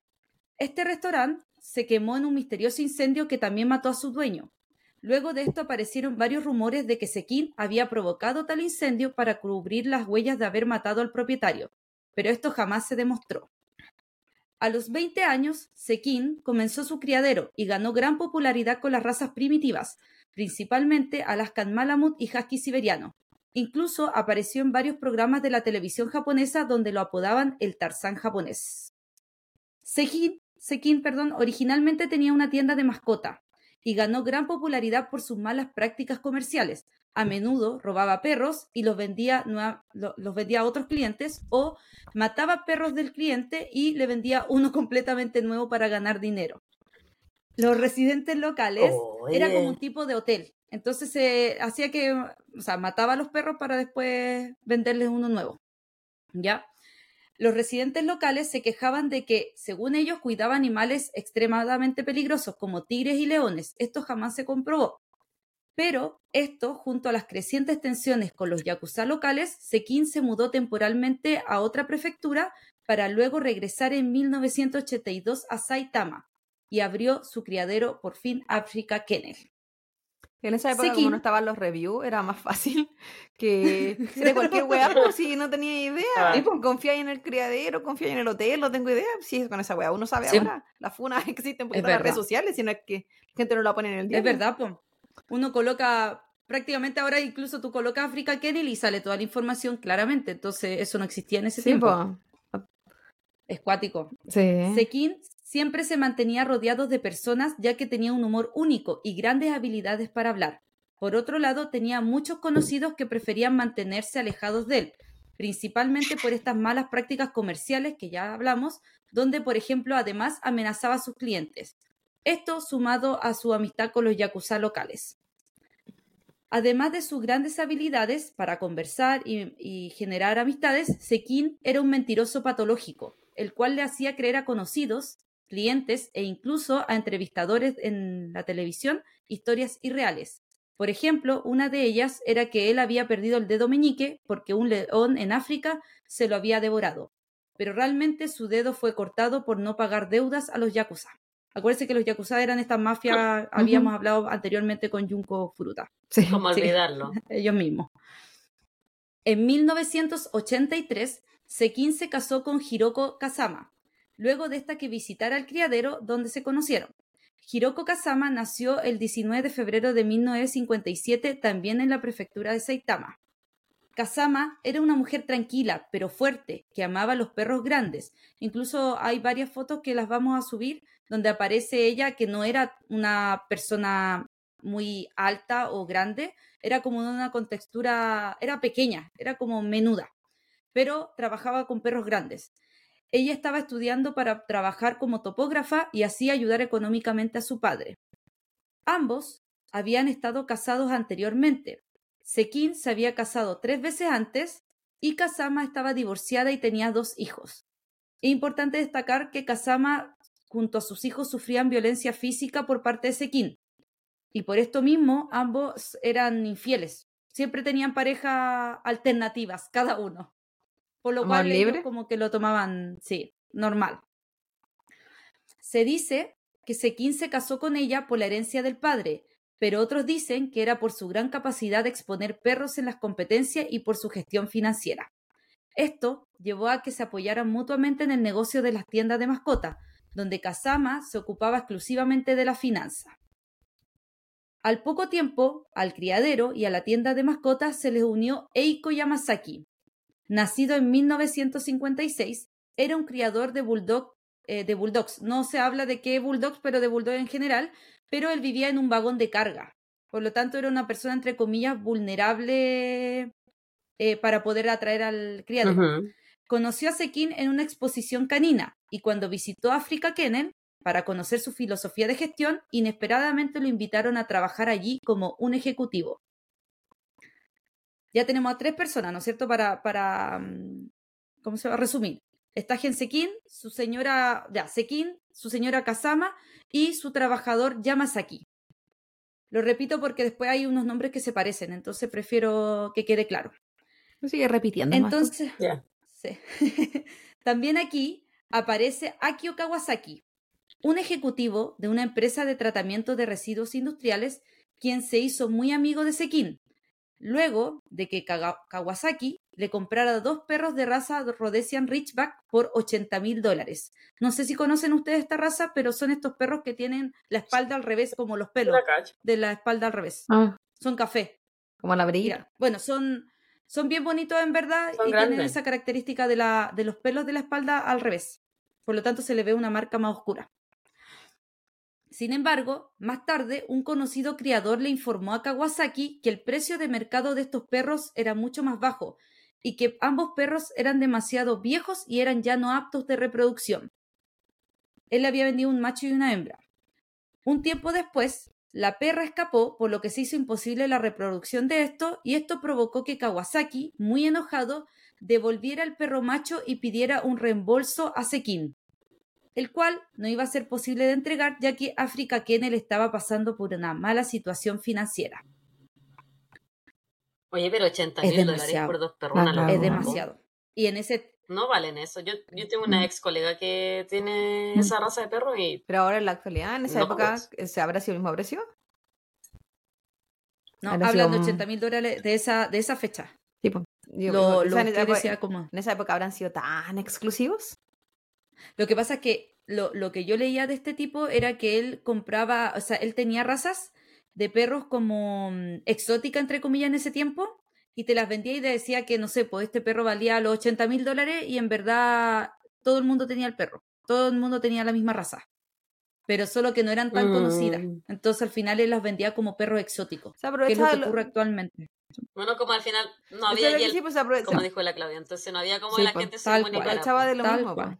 Este restaurante se quemó en un misterioso incendio que también mató a su dueño. Luego de esto aparecieron varios rumores de que Sekin había provocado tal incendio para cubrir las huellas de haber matado al propietario, pero esto jamás se demostró. A los 20 años, Sekin comenzó su criadero y ganó gran popularidad con las razas primitivas, principalmente Alaskan Malamut y Husky siberiano. Incluso apareció en varios programas de la televisión japonesa donde lo apodaban el Tarzán japonés. Sekin, Sekin perdón, originalmente tenía una tienda de mascota y ganó gran popularidad por sus malas prácticas comerciales. A menudo robaba perros y los vendía, los vendía a otros clientes o mataba perros del cliente y le vendía uno <laughs> completamente nuevo para ganar dinero. Los residentes locales era como un tipo de hotel. Entonces se hacía que, o sea, mataba a los perros para después venderles uno nuevo. ¿Ya? Los residentes locales se quejaban de que, según ellos, cuidaba animales extremadamente peligrosos como tigres y leones. Esto jamás se comprobó. Pero esto, junto a las crecientes tensiones con los yakuza locales, Sekin se mudó temporalmente a otra prefectura para luego regresar en 1982 a Saitama y abrió su criadero por fin Africa Kennel. En esa época, como Sekin. no estaban los reviews, era más fácil <laughs> que de cualquier weá, pues, si no tenía idea. Ah. Y, pues, en el criadero, confía en el hotel, no tengo idea. Si con esa weá uno sabe Sí. ahora. Las funas <laughs> existen porque Es están en las redes sociales, sino es que la gente no la pone en el día. Es verdad, po. Uno coloca, prácticamente ahora incluso tú colocas Africa Kennel y sale toda la información claramente. Entonces, eso no existía en ese Sí, tiempo. po. Es cuático. Sí. Sekin siempre se mantenía rodeado de personas ya que tenía un humor único y grandes habilidades para hablar. Por otro lado, tenía muchos conocidos que preferían mantenerse alejados de él, principalmente por estas malas prácticas comerciales que ya hablamos, donde, por ejemplo, además amenazaba a sus clientes. Esto sumado a su amistad con los yakuza locales. Además de sus grandes habilidades para conversar y, generar amistades, Sekin era un mentiroso patológico, el cual le hacía creer a conocidos, clientes e incluso a entrevistadores en la televisión historias irreales. Por ejemplo, una de ellas era que él había perdido el dedo meñique porque un león en África se lo había devorado, pero realmente su dedo fue cortado por no pagar deudas a los yakuza. Acuérdense que los yakuza eran estas mafias, habíamos hablado anteriormente con Junko Furuta Sí. Como Sí. olvidarlo. <laughs> ellos mismos. En 1983, Sekin se casó con Hiroko Kazama, luego de esta que visitara el criadero donde se conocieron. Hiroko Kazama nació el 19 de febrero de 1957 también en la prefectura de Saitama. Kazama era una mujer tranquila, pero fuerte, que amaba los perros grandes. Incluso hay varias fotos que las vamos a subir donde aparece ella que no era una persona muy alta o grande, era como una contextura, era pequeña, era como menuda, pero trabajaba con perros grandes. Ella estaba estudiando para trabajar como topógrafa y así ayudar económicamente a su padre. Ambos habían estado casados anteriormente. Sekin se había casado tres veces antes y Kazama estaba divorciada y tenía dos hijos. Es importante destacar que Kazama junto a sus hijos sufrían violencia física por parte de Sekin. Y por esto mismo ambos eran infieles. Siempre tenían parejas alternativas, cada uno. Por lo ¿Amor cual ellos como que lo tomaban, sí, normal. Se dice que Sekin se casó con ella por la herencia del padre, pero otros dicen que era por su gran capacidad de exponer perros en las competencias y por su gestión financiera. Esto llevó a que se apoyaran mutuamente en el negocio de las tiendas de mascotas, donde Kazama se ocupaba exclusivamente de la finanza. Al poco tiempo, al criadero y a la tienda de mascotas se les unió Eiko Yamasaki. Nacido en 1956, era un criador de, bulldog, eh, de bulldogs. No se habla de qué bulldogs, pero de bulldog en general, pero él vivía en un vagón de carga. Por lo tanto, era una persona, entre comillas, vulnerable eh, para poder atraer al criadero. Ujú. Conoció a Sekin en una exposición canina y cuando visitó África Kennel para conocer su filosofía de gestión, inesperadamente lo invitaron a trabajar allí como un ejecutivo. Ya tenemos a tres personas, ¿no es cierto? Para, para mm, ¿cómo se va a resumir? Está Gen Sekin, su señora, ya, Sekin, su señora Kazama y su trabajador Yamasaki. Lo repito porque después hay unos nombres que se parecen, entonces prefiero que quede claro. Sigue repitiendo. más, pues. Entonces, Ya. Sí. <laughs> También aquí aparece Akio Kawasaki, un ejecutivo de una empresa de tratamiento de residuos industriales, quien se hizo muy amigo de Sekin, luego de que Kawasaki le comprara dos perros de raza Rhodesian Ridgeback por 80 mil dólares. No sé si conocen ustedes esta raza, pero son estos perros que tienen la espalda al revés, como los pelos de la espalda al revés. Ah, Son café. como la brilla. Bueno, son, son bien bonitos en verdad Son y tienen esa característica de, la, de los pelos de la espalda al revés. Por lo tanto, se le ve una marca más oscura. Sin embargo, más tarde, un conocido criador le informó a Kawasaki que el precio de mercado de estos perros era mucho más bajo y que ambos perros eran demasiado viejos y eran ya no aptos de reproducción. Él le había vendido un macho y una hembra. Un tiempo después, la perra escapó, por lo que se hizo imposible la reproducción de esto, y esto provocó que Kawasaki, muy enojado, devolviera el perro macho y pidiera un reembolso a Sekin, el cual no iba a ser posible de entregar ya que Africa Kennel estaba pasando por una mala situación financiera. Oye, pero 80 Es mil dólares por dos perros. Ah, claro. Es ¿no? demasiado. Y en ese No valen eso. Yo, yo tengo una Mm. ex colega que tiene Mm. esa raza de perro y Pero ahora en la actualidad, en esa No, época, pues. ¿se habrá sido el mismo precio? no, Habrá hablan de sido un- 80 mil dólares de esa, de esa fecha. Sí, pues. Digo, Lo, lo en, esa que época, decía como... en esa época habrán sido tan exclusivos. Lo que pasa es que lo, lo que yo leía de este tipo era que él compraba, o sea, él tenía razas de perros como mm, exótica, entre comillas, en ese tiempo, y te las vendía y te decía que, no sé, pues este perro valía los 80 mil dólares y en verdad todo el mundo tenía el perro, todo el mundo tenía la misma raza, pero solo que no eran tan Mm. conocidas. Entonces al final él las vendía como perros exóticos, O sea, que es lo que ocurre actualmente. bueno, como al final no o sea, había sí, pues, como dijo la Claudia. Entonces no había como Sí, la pues, gente se aprovechaba de lo Tal mismo.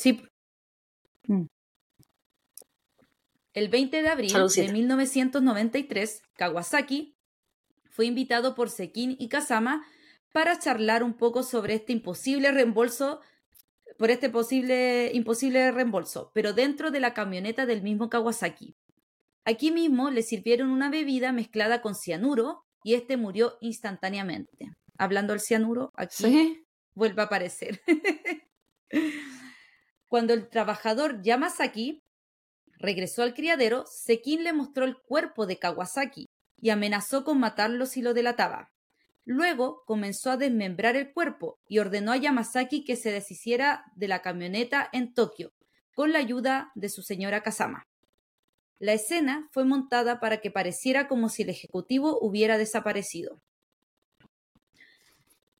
Sí. Mm. El 20 de abril de 1993, Kawasaki fue invitado por Sekin y Kazama para charlar un poco sobre este imposible reembolso, por este posible imposible reembolso, pero dentro de la camioneta del mismo Kawasaki. Aquí mismo le sirvieron una bebida mezclada con cianuro y este murió instantáneamente. Hablando del cianuro, aquí Sí. vuelve a aparecer. <laughs> Cuando el trabajador Yamasaki regresó al criadero, Sekin le mostró el cuerpo de Kawasaki y amenazó con matarlo si lo delataba. Luego comenzó a desmembrar el cuerpo y ordenó a Yamasaki que se deshiciera de la camioneta en Tokio, con la ayuda de su señora Kazama. La escena fue montada para que pareciera como si el ejecutivo hubiera desaparecido.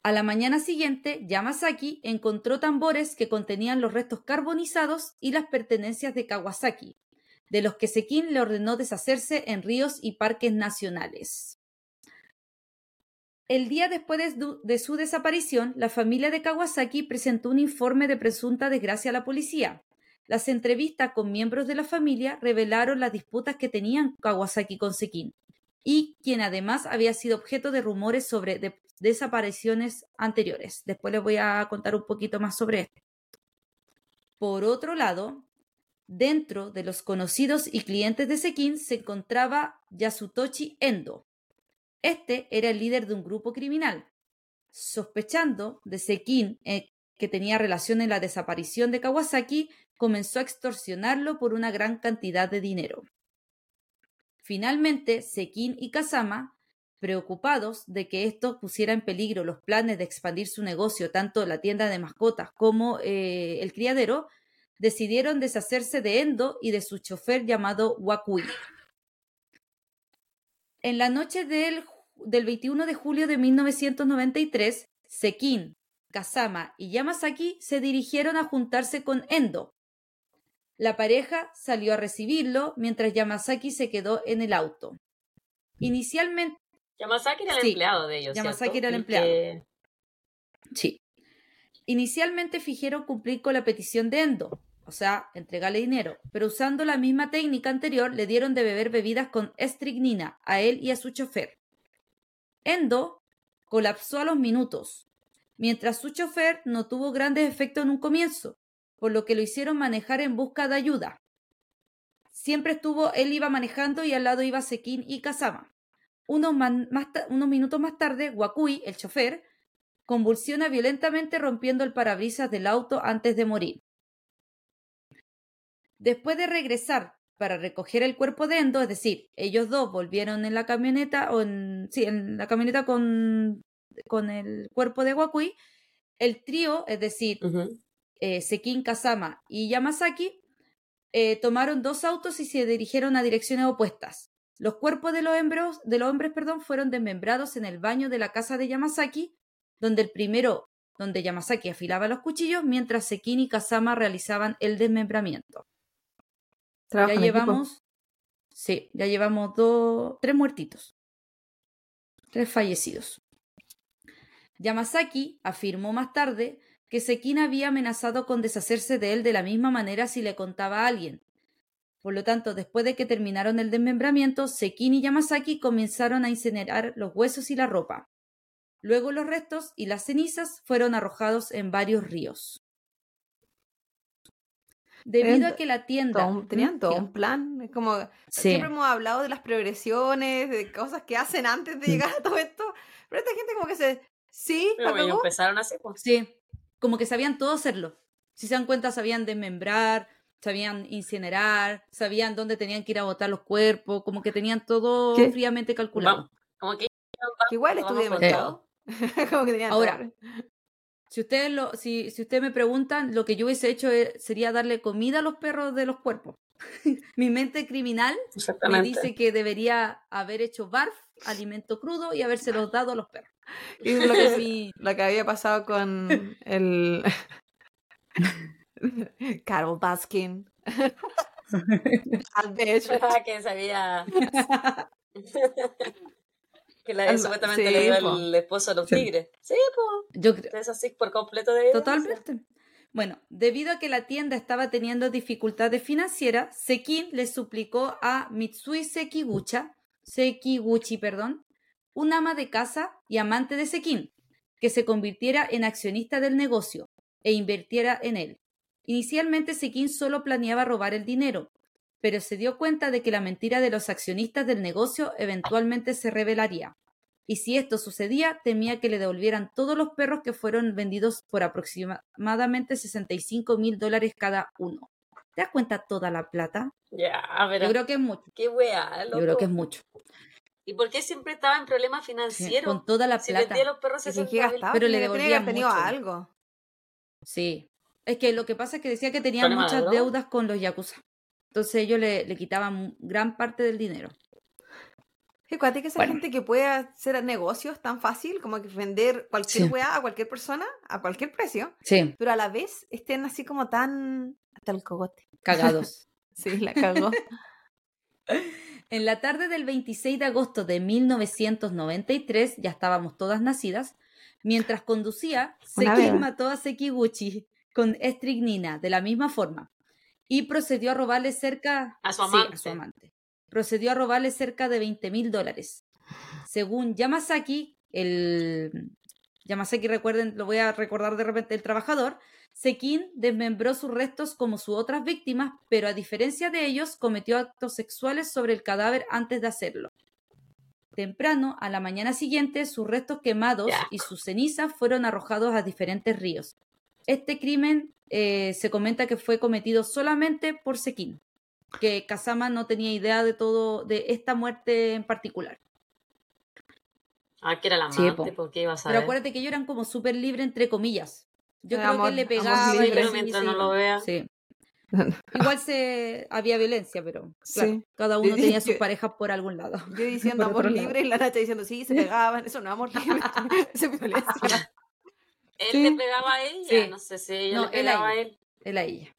A la mañana siguiente, Yamasaki encontró tambores que contenían los restos carbonizados y las pertenencias de Kawasaki, de los que Sekin le ordenó deshacerse en ríos y parques nacionales. El día después de su, de su desaparición, la familia de Kawasaki presentó un informe de presunta desgracia a la policía. Las entrevistas con miembros de la familia revelaron las disputas que tenían Kawasaki con Sekin, y quien además había sido objeto de rumores sobre de- desapariciones anteriores. Después les voy a contar un poquito más sobre esto. Por otro lado, dentro de los conocidos y clientes de Sekin se encontraba Yasutochi Endo. Este era el líder de un grupo criminal. Sospechando de Sekin eh, que tenía relación en la desaparición de Kawasaki, comenzó a extorsionarlo por una gran cantidad de dinero. Finalmente, Sekin y Kazama, preocupados de que esto pusiera en peligro los planes de expandir su negocio, tanto la tienda de mascotas como eh, el criadero, decidieron deshacerse de Endo y de su chofer llamado Wakui. En la noche del, del 21 de julio de 1993, Sekin, Kazama y Yamasaki se dirigieron a juntarse con Endo. La pareja salió a recibirlo mientras Yamasaki se quedó en el auto. Inicialmente, Yamasaki era el Sí, empleado de ellos. Yamasaki ¿cierto? era el empleado. que- sí. Inicialmente fingieron cumplir con la petición de Endo, o sea, entregarle dinero, pero usando la misma técnica anterior le dieron de beber bebidas con estricnina a él y a su chofer. Endo colapsó a los minutos, mientras su chofer no tuvo grandes efectos en un comienzo, por lo que lo hicieron manejar en busca de ayuda. Siempre estuvo, él iba manejando y al lado iba Sekin y Kazama. Unos, más unos minutos más tarde, Wakui, el chofer, convulsiona violentamente rompiendo el parabrisas del auto antes de morir. Después de regresar para recoger el cuerpo de Endo, es decir, ellos dos volvieron en la camioneta, o en, sí, en la camioneta con, con el cuerpo de Wakui, el trío, es decir. Eh, Sekin Kazama y Yamasaki, eh, tomaron dos autos y se dirigieron a direcciones opuestas. Los cuerpos de los, hembros, de los hombres perdón, fueron desmembrados en el baño de la casa de Yamasaki, donde el primero, donde Yamasaki afilaba los cuchillos, mientras Sekin y Kazama realizaban el desmembramiento. Trabajo ya equipo. llevamos, sí, ya llevamos dos, tres muertitos, tres fallecidos. Yamasaki afirmó más tarde que Sekin había amenazado con deshacerse de él de la misma manera si le contaba a alguien. Por lo tanto, después de que terminaron el desmembramiento, Sekin y Yamasaki comenzaron a incinerar los huesos y la ropa. Luego los restos y las cenizas fueron arrojados en varios ríos. Debido a que la tienda... Todo un- tenían todo un plan. Es como. Sí. Siempre hemos hablado de las progresiones, de cosas que hacen antes de Mm. llegar a todo esto. Pero esta gente, como que se. Sí, Pero cagó. empezaron así, pues. Sí, como que sabían todo hacerlo. Si se dan cuenta, sabían desmembrar, sabían incinerar, sabían dónde tenían que ir a botar los cuerpos, como que tenían todo fríamente calculado. Vamos. Como que Que igual con mercado. <laughs> como que tenían Ahora, todo. Si ustedes lo, si, si ustedes me preguntan, lo que yo hubiese hecho es- sería darle comida a los perros de los cuerpos. <laughs> Mi mente criminal me dice que debería haber hecho barf, alimento crudo y habérselos dado a los perros. <laughs> Y lo que, Mi- lo que había pasado con el. <laughs> Carol Baskin. <laughs> Al Beach. Ah, que sabía. que la, supuestamente sí, le dio po. el esposo a los Sí. tigres. Sí, pues. yo creo, Es así por completo de Totalmente. Bueno, debido a que la tienda estaba teniendo dificultades financieras, Sekin le suplicó a Mitsui Sekigucha, Sekiguchi, perdón, un ama de casa y amante de Sekin, que se convirtiera en accionista del negocio e invirtiera en él. Inicialmente Sekin solo planeaba robar el dinero, pero se dio cuenta de que la mentira de los accionistas del negocio eventualmente se revelaría. Y si esto sucedía, temía que le devolvieran todos los perros que fueron vendidos por aproximadamente 65 mil dólares cada uno. ¿Te das cuenta toda la plata? Ya, pero. Yo creo que es mucho. Qué weá, Yo creo loco. que es mucho. ¿Y por qué siempre estaba en problemas financieros? con toda la si plata. vendía los perros ¿Y 60 qué mil gastaba? Pero le devolvían haber tenido mucho. algo. Sí. Es que lo que pasa es que decía que tenía ¿Problema de muchas deudas con los yakuza. Entonces ellos le, le quitaban gran parte del dinero. Qué cuate que esa Bueno. gente que puede hacer negocios tan fácil como que vender cualquier Sí. weá a cualquier persona a cualquier precio, Sí, pero a la vez estén así como tan hasta el cogote. cagados. <laughs> Sí, la cagó. <laughs> En la tarde del 26 de agosto de 1993, ya estábamos todas nacidas, mientras conducía, beba. mató a Sekiguchi con estricnina de la misma forma y procedió a robarle cerca A su sí, amante. a su amante. Procedió a robarle cerca de 20 mil dólares. Según Yamasaki, el Yamasaki, recuerden, lo voy a recordar de repente, el trabajador, Sekin desmembró sus restos como sus otras víctimas, pero a diferencia de ellos, cometió actos sexuales sobre el cadáver antes de hacerlo. Temprano, a la mañana siguiente, sus restos quemados y sus cenizas fueron arrojados a diferentes ríos. Este crimen eh, se comenta que fue cometido solamente por Sekin, que Kazama no tenía idea de todo, de esta muerte en particular. Ah, que era la Sí, amante, po. ¿por qué iba a Pero acuérdate que ellos eran como súper libres, entre comillas. Yo creo amor- que él le amor pegaba y libre. así Mientras no lo vea. Sí. <laughs> Igual se había violencia, pero claro, Sí. cada uno Yo- tenía sus parejas por algún lado. <laughs> Yo diciendo Por amor lado. libre y la Nacha diciendo sí, se pegaban. Eso no es amor <laughs> libre. Eso es violencia. Él Sí. le pegaba a ella, Sí. no sé si ella No, le él a él. Él a ella.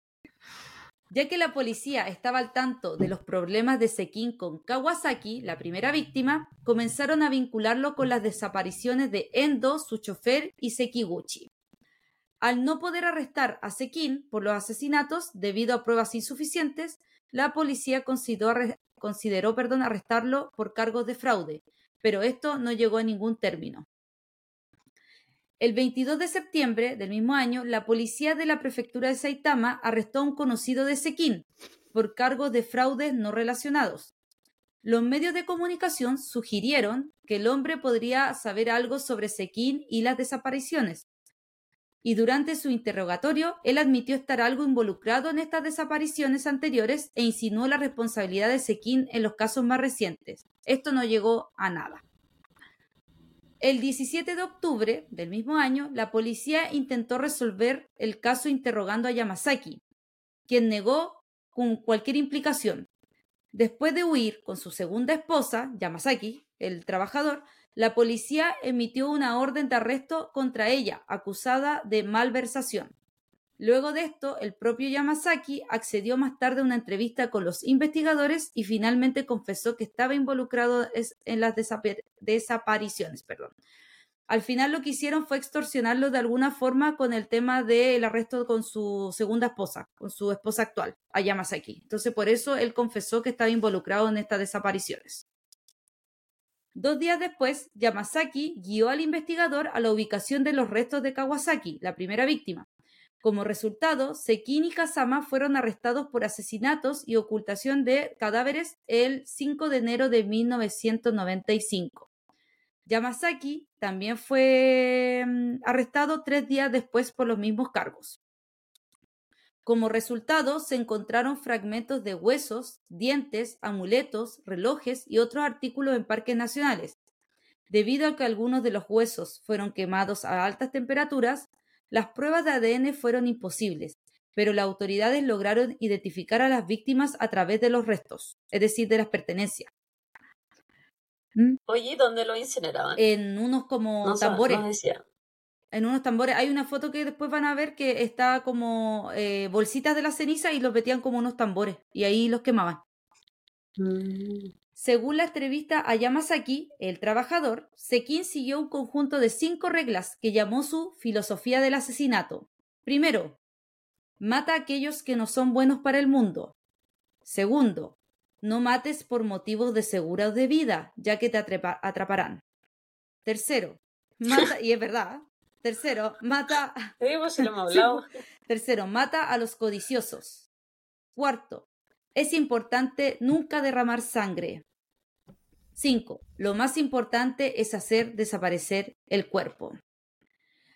Ya que la policía estaba al tanto de los problemas de Sekin con Kawasaki, la primera víctima, comenzaron a vincularlo con las desapariciones de Endo, su chofer y Sekiguchi. Al no poder arrestar a Sekin por los asesinatos debido a pruebas insuficientes, la policía consideró, consideró perdón, arrestarlo por cargos de fraude, pero esto no llegó a ningún término. El 22 de septiembre del mismo año, la policía de la prefectura de Saitama arrestó a un conocido de Sekin por cargos de fraudes no relacionados. Los medios de comunicación sugirieron que el hombre podría saber algo sobre Sekin y las desapariciones. Y durante su interrogatorio, él admitió estar algo involucrado en estas desapariciones anteriores e insinuó la responsabilidad de Sekin en los casos más recientes. Esto no llegó a nada. El 17 de octubre del mismo año, la policía intentó resolver el caso interrogando a Yamasaki, quien negó cualquier implicación. Después de huir con su segunda esposa, Yamasaki, el trabajador, la policía emitió una orden de arresto contra ella, acusada de malversación. Luego de esto, el propio Yamasaki accedió más tarde a una entrevista con los investigadores y finalmente confesó que estaba involucrado en las desapa- desapariciones. Perdón. Al final lo que hicieron fue extorsionarlo de alguna forma con el tema del arresto con su segunda esposa, con su esposa actual, a Yamasaki. Entonces por eso él confesó que estaba involucrado en estas desapariciones. Dos días después, Yamasaki guió al investigador a la ubicación de los restos de Kawasaki, la primera víctima. Como resultado, Sekin y Kazama fueron arrestados por asesinatos y ocultación de cadáveres el 5 de enero de 1995. Yamasaki también fue mm, arrestado tres días después por los mismos cargos. Como resultado, se encontraron fragmentos de huesos, dientes, amuletos, relojes y otros artículos en parques nacionales. Debido a que algunos de los huesos fueron quemados a altas temperaturas, las pruebas de ADN fueron imposibles, pero las autoridades lograron identificar a las víctimas a través de los restos, es decir, de las pertenencias. ¿Mm? Oye, ¿dónde lo incineraban? En unos como no, tambores. no en unos tambores. Hay una foto que después van a ver que está como eh, bolsitas de la ceniza y los metían como unos tambores y ahí los quemaban. Mm. Según la entrevista a Yamasaki, el trabajador, Sekin siguió un conjunto de cinco reglas que llamó su filosofía del asesinato. Primero, mata a aquellos que no son buenos para el mundo. Segundo, no mates por motivos de seguro de vida, ya que te atraparán. Tercero, <laughs> mata, y es verdad. Tercero, mata <laughs> pues si lo hemos <laughs> Sí, hablado. Tercero, mata a los codiciosos. Cuarto, es importante nunca derramar sangre. Cinco, lo más importante es hacer desaparecer el cuerpo.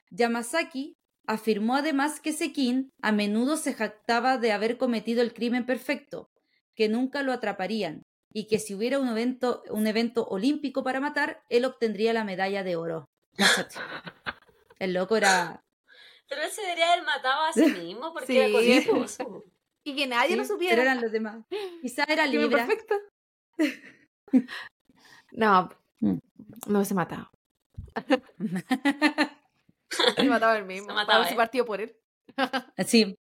Yamasaki afirmó además que Sekin a menudo se jactaba de haber cometido el crimen perfecto, que nunca lo atraparían y que si hubiera un evento, un evento olímpico para matar, él obtendría la medalla de oro. El loco era Pero él se debería haber matado a <laughs> sí mismo porque Sí. era. Y que nadie lo supiera. Pero eran los demás. Quizá era Libra. perfecto. <laughs> No, Mm. no se mataba. <laughs> Se mataba él mismo. Se mataba para él. partió por él. <laughs> Sí.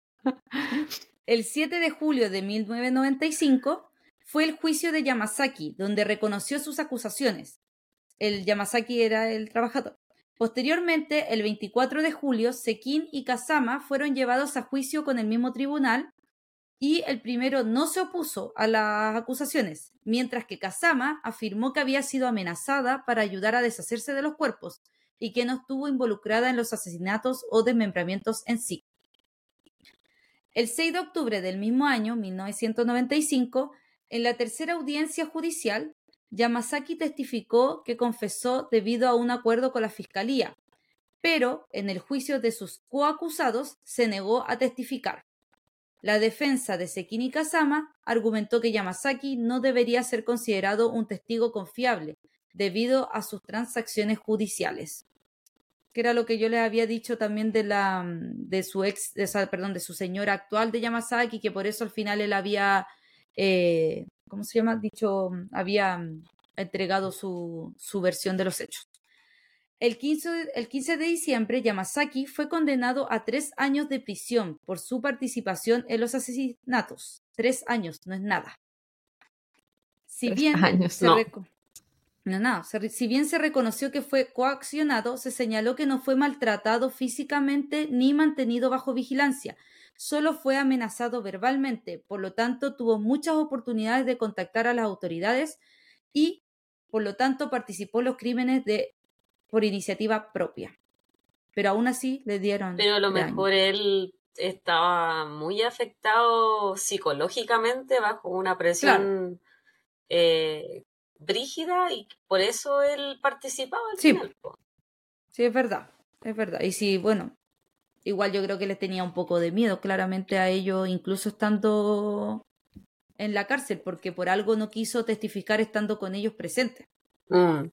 El 7 de julio de 1995 fue el juicio de Yamasaki, donde reconoció sus acusaciones. El Yamasaki era el trabajador. Posteriormente, el 24 de julio, Sekin y Kazama fueron llevados a juicio con el mismo tribunal y el primero no se opuso a las acusaciones, mientras que Kazama afirmó que había sido amenazada para ayudar a deshacerse de los cuerpos y que no estuvo involucrada en los asesinatos o desmembramientos en sí. El 6 de octubre del mismo año, 1995, en la tercera audiencia judicial, Yamasaki testificó que confesó debido a un acuerdo con la fiscalía, pero en el juicio de sus coacusados se negó a testificar. La defensa de Sekini Kazama argumentó que Yamasaki no debería ser considerado un testigo confiable debido a sus transacciones judiciales. que era lo que yo les había dicho también de la mm, de su ex, de perdón, de su señora actual de Yamazaki, que por eso al final él había, eh, ¿cómo se llama? Dicho, mm, había mm, entregado su, su versión de los hechos. El 15, de- el 15 de diciembre, Yamazaki fue condenado a tres años de prisión por su participación en los asesinatos. Tres años, no es nada. Si Tres bien años, se no. reco- no, no, se re- si bien se reconoció que fue coaccionado, se señaló que no fue maltratado físicamente ni mantenido bajo vigilancia, solo fue amenazado verbalmente, por lo tanto tuvo muchas oportunidades de contactar a las autoridades y, por lo tanto, participó en los crímenes de, por iniciativa propia. Pero aún así le dieron... Pero a lo mejor él estaba muy afectado psicológicamente bajo una presión eh, brígida y por eso él participaba al Sí. final. Sí, es verdad, es verdad. Y sí, bueno, igual yo creo que les tenía un poco de miedo claramente a ellos, incluso estando en la cárcel, porque por algo no quiso testificar estando con ellos presentes. Mm.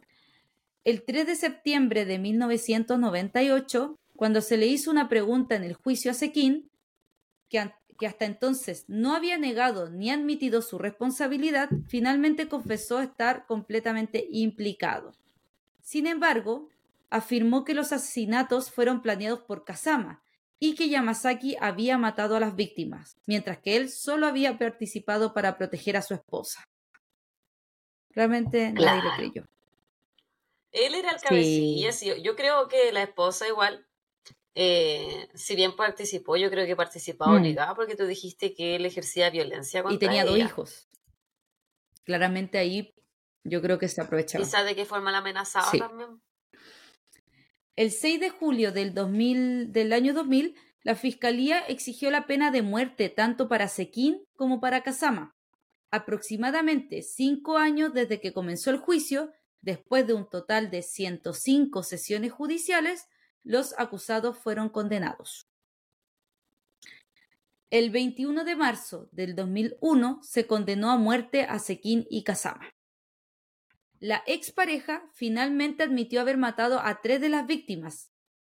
El 3 de septiembre de 1998, cuando se le hizo una pregunta en el juicio a Sequín, que, hasta entonces no había negado ni admitido su responsabilidad, finalmente confesó estar completamente implicado. Sin embargo, afirmó que los asesinatos fueron planeados por Kazama y que Yamazaki había matado a las víctimas, mientras que él solo había participado para proteger a su esposa. Realmente nadie le creyó. Él era el cabecilla, sí, Yo, yo creo que la esposa igual, eh, si bien participó, yo creo que participaba Mm. obligada porque tú dijiste que él ejercía violencia contra y tenía dos hijos. Claramente ahí yo creo que se aprovechaba. Quizás de qué forma la amenazaba Sí. también. El 6 de julio del, 2000, del año 2000, la Fiscalía exigió la pena de muerte tanto para Sequín como para Kazama. Aproximadamente cinco años desde que comenzó el juicio, después de un total de 105 sesiones judiciales, los acusados fueron condenados. El 21 de marzo del 2001 se condenó a muerte a Sequín y Kazama. La expareja finalmente admitió haber matado a tres de las víctimas,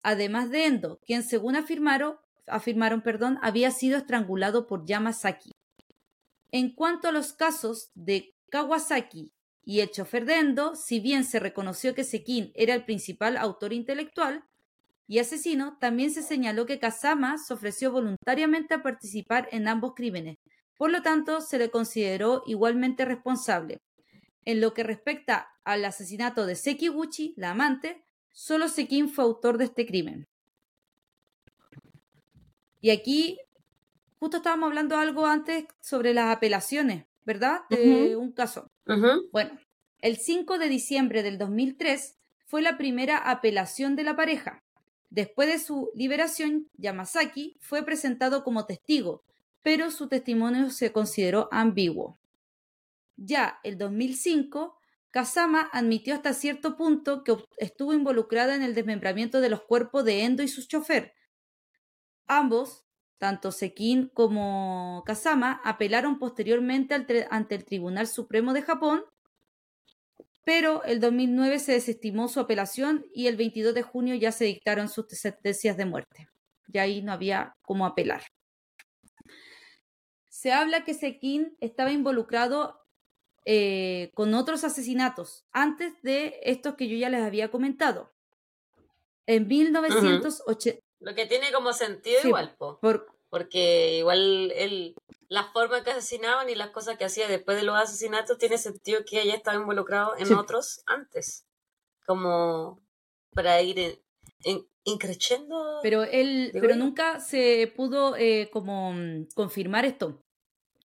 además de Endo, quien según afirmaron, afirmaron perdón, había sido estrangulado por Yamasaki. En cuanto a los casos de Kawasaki y el chofer de si bien se reconoció que Sekin era el principal autor intelectual y asesino, también se señaló que Kazama se ofreció voluntariamente a participar en ambos crímenes. Por lo tanto, se le consideró igualmente responsable. En lo que respecta al asesinato de Sekiguchi, la amante, solo Sekin fue autor de este crimen. Y aquí, justo estábamos hablando algo antes sobre las apelaciones, ¿verdad? De un caso. Bueno, el 5 de diciembre del 2003 fue la primera apelación de la pareja. Después de su liberación, Yamasaki fue presentado como testigo, pero su testimonio se consideró ambiguo. Ya el 2005, Kazama admitió hasta cierto punto que estuvo involucrada en el desmembramiento de los cuerpos de Endo y su chofer. Ambos, tanto Sekin como Kazama, apelaron posteriormente al ante el Tribunal Supremo de Japón, pero el 2009 se desestimó su apelación y el 22 de junio ya se dictaron sus sentencias de muerte. Y ahí no había cómo apelar. Se habla que Sekin estaba involucrado eh, con otros asesinatos antes de estos que yo ya les había comentado. En 1980, Lo que tiene como sentido Sí, igual, po. por, porque igual él, la forma que asesinaban y las cosas que hacía después de los asesinatos tiene sentido que ella estaba involucrado en Sí. otros antes, como para ir en, en- increciendo. pero él, pero yo. nunca se pudo eh, como mm, confirmar esto.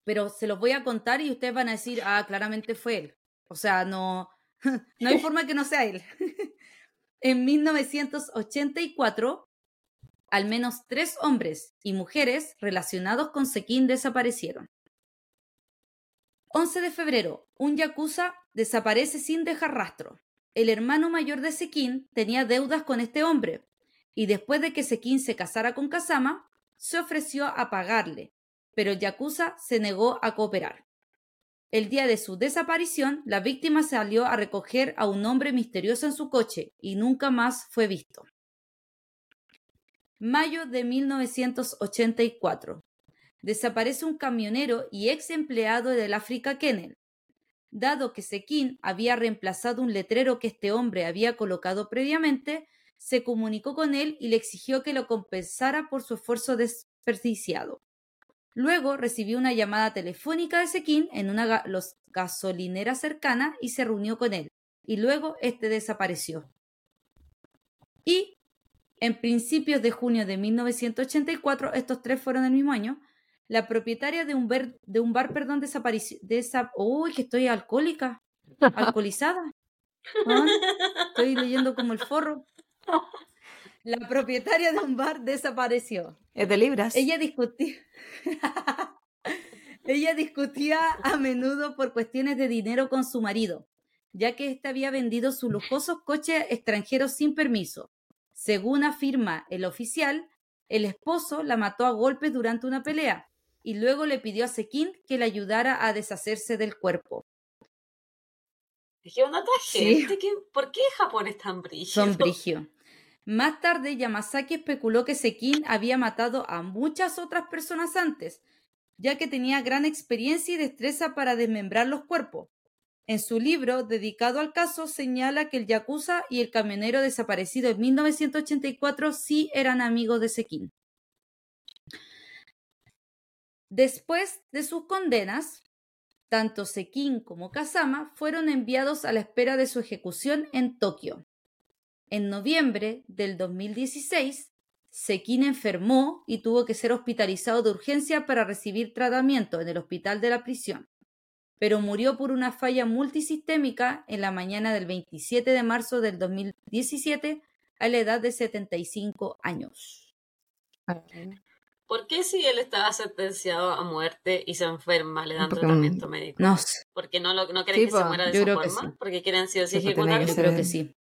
Pero se los voy a contar y ustedes van a decir, ah, claramente fue él. O sea, no, <laughs> no hay forma que no sea él. <laughs> en 1984, al menos tres hombres y mujeres relacionados con Sekin desaparecieron. 11 de febrero, un yakuza desaparece sin dejar rastro. El hermano mayor de Sekin tenía deudas con este hombre, y después de que Sekin se casara con Kazama, se ofreció a pagarle, pero el yakuza se negó a cooperar. El día de su desaparición, la víctima salió a recoger a un hombre misterioso en su coche y nunca más fue visto. Mayo de 1984. Desaparece un camionero y ex empleado del África Kennel. Dado que Sequín había reemplazado un letrero que este hombre había colocado previamente, se comunicó con él y le exigió que lo compensara por su esfuerzo desperdiciado. Luego recibió una llamada telefónica de Sequín en una gasolinera cercana y se reunió con él, y luego este desapareció. Y en principios de junio de 1984, estos tres fueron el mismo año, la propietaria de un, de un bar perdón, desapareció. ¡Uy, que estoy alcohólica! ¿Alcoholizada? Estoy leyendo como el forro. La propietaria de un bar desapareció. Es de libras. Ella discutía. <laughs> Ella discutía a menudo por cuestiones de dinero con su marido, ya que éste había vendido sus lujosos coches extranjeros sin permiso. Según afirma el oficial, el esposo la mató a golpes durante una pelea y luego le pidió a Sekin que le ayudara a deshacerse del cuerpo. ¿Qué onda gente? ¿Por qué Japón es tan brígido? Son <laughs> brigio. Más tarde, Yamazaki especuló que Sekin había matado a muchas otras personas antes, ya que tenía gran experiencia y destreza para desmembrar los cuerpos. En su libro dedicado al caso señala que el Yakuza y el camionero desaparecido en 1984 sí eran amigos de Sekin. Después de sus condenas, tanto Sekin como Kazama fueron enviados a la espera de su ejecución en Tokio. En noviembre del 2016, Sekin enfermó y tuvo que ser hospitalizado de urgencia para recibir tratamiento en el hospital de la prisión, pero murió por una falla multisistémica en la mañana del 27 de marzo del 2017 a la edad de 75 años. ¿Por qué si él estaba sentenciado a muerte y se enferma le dan tratamiento médico? No sé. ¿Porque no, lo, no creen que se muera de esa forma? ¿Porque quieren sí o sí ejecutarlo? Yo creo que sí.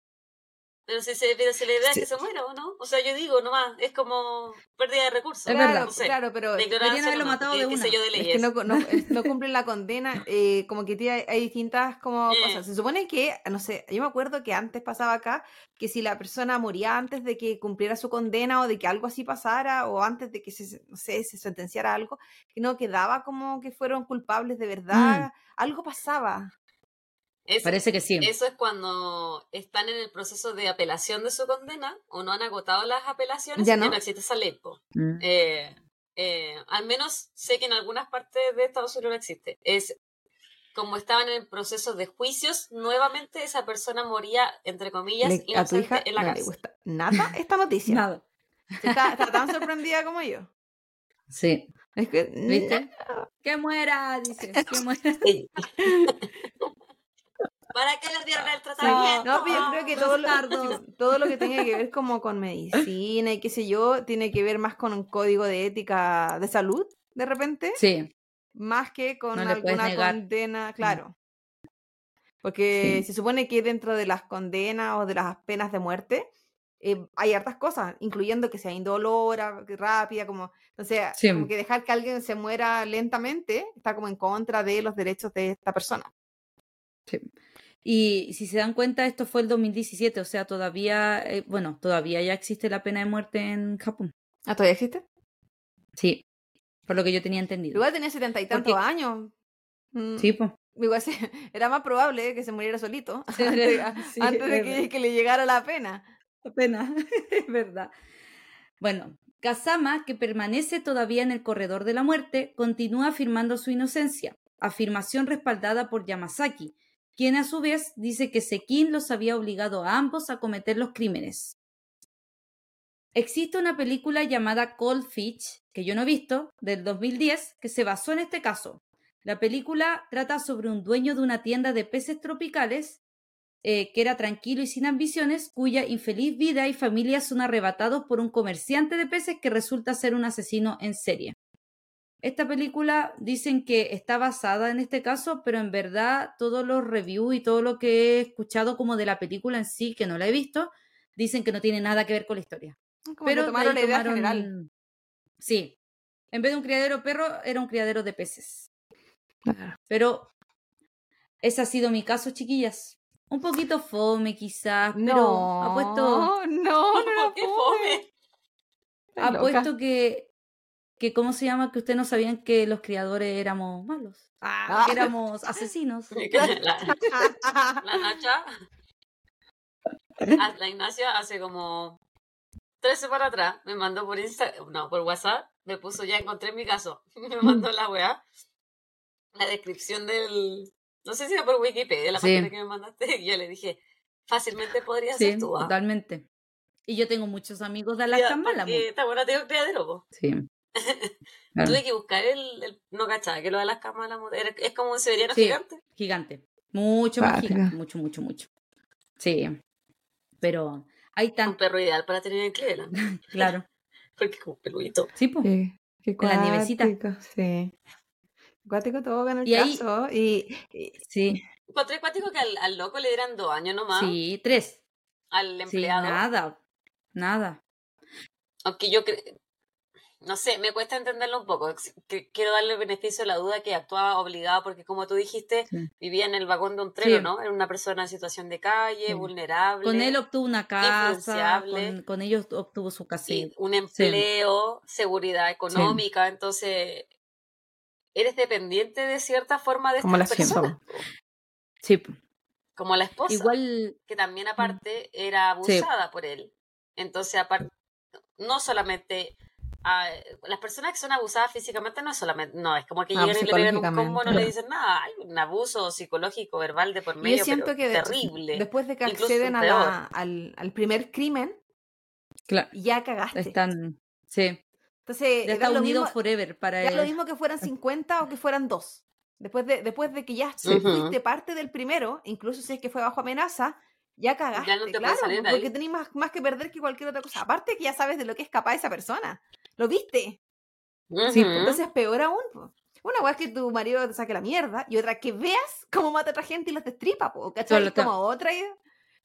Pero si se, se le da que se muera o no. O sea, yo digo nomás, es como pérdida de recursos. Es verdad. claro, pero deberían haberlo matado de una. es que no, no, <laughs> no, cumplen la condena. Eh, como que hay, hay distintas como eh. cosas. Se supone que, no sé, yo me acuerdo que antes pasaba acá que si la persona moría antes de que cumpliera su condena o de que algo así pasara o antes de que se, no sé, se sentenciara algo, que no quedaba como que fueron culpables de verdad. Mm. Algo pasaba. Parece que sí. Eso es cuando están en el proceso de apelación de su condena o no han agotado las apelaciones ya no, no existe esa ley. Mm. Eh, eh, al menos sé que en algunas partes de Estados Unidos no existe. Es como estaban en el proceso de juicios, nuevamente esa persona moría, entre comillas, y a tu hija en la cárcel. Nada esta noticia. Nada. Está, tan sorprendida como yo. Sí. Es que, ¿Viste? Que muera, dice. Que <laughs> muera. ¿Para qué les dieron el tratamiento? No, pero yo creo que todo lo, todo lo que tenga que ver como con medicina y qué sé yo, tiene que ver más con un código de ética de salud, de repente. Sí. Más que con alguna condena, claro. Porque se supone que dentro de las condenas o de las penas de muerte eh, hay hartas cosas, incluyendo que sea indolora, rápida, como, o sea, como que dejar que alguien se muera lentamente está como en contra de los derechos de esta persona. Sí. Y si se dan cuenta, esto fue el 2017, o sea, todavía, eh, bueno, todavía ya existe la pena de muerte en Japón. ¿Ah, todavía existe? Sí, por lo que yo tenía entendido. Igual tenía setenta y tantos años. Mm, sí, pues. Igual <laughs> era más probable que se muriera solito <laughs> <laughs> antes, de que, le llegara la pena. La pena, es verdad. Bueno, Kazama, que permanece todavía en el corredor de la muerte, continúa afirmando su inocencia, afirmación respaldada por Yamazaki, quien a su vez dice que Sekin los había obligado a ambos a cometer los crímenes. Existe una película llamada Cold Fish, que yo no he visto, del 2010, que se basó en este caso. La película trata sobre un dueño de una tienda de peces tropicales eh, que era tranquilo y sin ambiciones, cuya infeliz vida y familia son arrebatados por un comerciante de peces que resulta ser un asesino en serie. Esta película dicen que está basada en este caso, pero en verdad todos los reviews y todo lo que he escuchado como de la película en sí, que no la he visto, dicen que no tiene nada que ver con la historia. pero tomaron la idea general. Sí. En vez de un criadero perro, era un criadero de peces. Pero ese ha sido mi caso, chiquillas. Un poquito fome, quizás, pero no, ha puesto. No, no, <laughs> no, fome. Estás loca. Apuesto que, que, ¿cómo se llama? Que ustedes no sabían que los criadores éramos malos. Ah. que éramos asesinos. <laughs> La, la Nacha, ah, la Ignacia hace como tres semanas atrás me mandó por Insta, no, por WhatsApp, me puso ya encontré mi caso, <laughs> me mandó la weá, la descripción del, no sé si era por Wikipedia, la Sí. página que me mandaste, y yo le dije, fácilmente podría Sí, ser tú, ¿ah? totalmente. Y yo tengo muchos amigos de Alaska Mala. porque Esta buena tengo criadero, po. Sí. Claro. Tuve que buscar el, el- no cachaba, que lo de las cámaras es como un siberiano Sí. gigante. Gigante. Mucho más gigante. Mucho, mucho, mucho. Sí. Pero hay Un tan. perro ideal para tener en Cleveland, <laughs> Claro. <laughs> porque es como peludito. Sí, pues. Sí, qué En la nievecita. cuático, Sí. Cuático todo en el Y ahí- caso. Y, y- Sí. Encontré cuático que al, al loco le dieran dos años nomás, Sí, tres. al Sí, empleado. nada. Nada. Aunque yo cre- no sé, me cuesta entenderlo un poco. Quiero darle el beneficio de la duda que actuaba obligado porque como tú dijiste, Sí. vivía en el vagón de un tren, Sí. ¿no? Era una persona en situación de calle, Sí. vulnerable. Con él obtuvo una casa. Con, con ellos obtuvo su casita. un empleo, seguridad económica, entonces eres dependiente de cierta forma de Como estas personas. Sí. como la esposa, Igual. que también aparte era abusada por él. Entonces, aparte, no solamente a- las personas que son abusadas físicamente no es solamente, no, es como que Ah, llegan y le pegan un combo, no le dicen nada, hay un abuso psicológico, verbal de por medio, yo siento pero que de- terrible. después de que acceden a la- al, al primer crimen, Claro. ya cagaste. Están. Sí. Entonces, Ya da está lo unido mismo, forever para da lo él. mismo que fueran <laughs> 50 o que fueran dos. Después de, después de que ya Sí. fuiste parte del primero, incluso si es que fue bajo amenaza, ya cagaste, Ya no te claro, porque tenés más, más que perder que cualquier otra cosa. Aparte que ya sabes de lo que es capaz esa persona. ¿Lo viste? Sí, Ujú. Entonces peor aún. po. Una weá es que tu marido te saque la mierda y otra que veas cómo mata a otra gente y los destripa, po, ¿cachai? Como otra.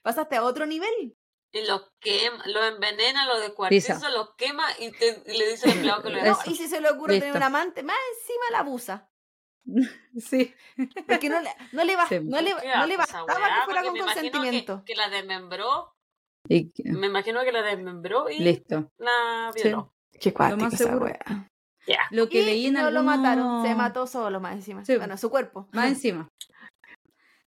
Pasaste a otro nivel. Y los quema, los envenena, los descuartiza, los quema y, te- y le dice al empleado que lo. <laughs> No, y si se le ocurre tener un amante, más encima la abusa. <laughs> Sí. Porque no le, no le, bas- Sí. no le, no le bastaba que fuera con que- consentimiento. Que, la desmembró, Y- me imagino que la desmembró y Listo. la violó. Qué cuático más esa seguro. Lo que Y leí en no lo mataron, se mató solo más encima. Sí. Bueno, su cuerpo. Más encima.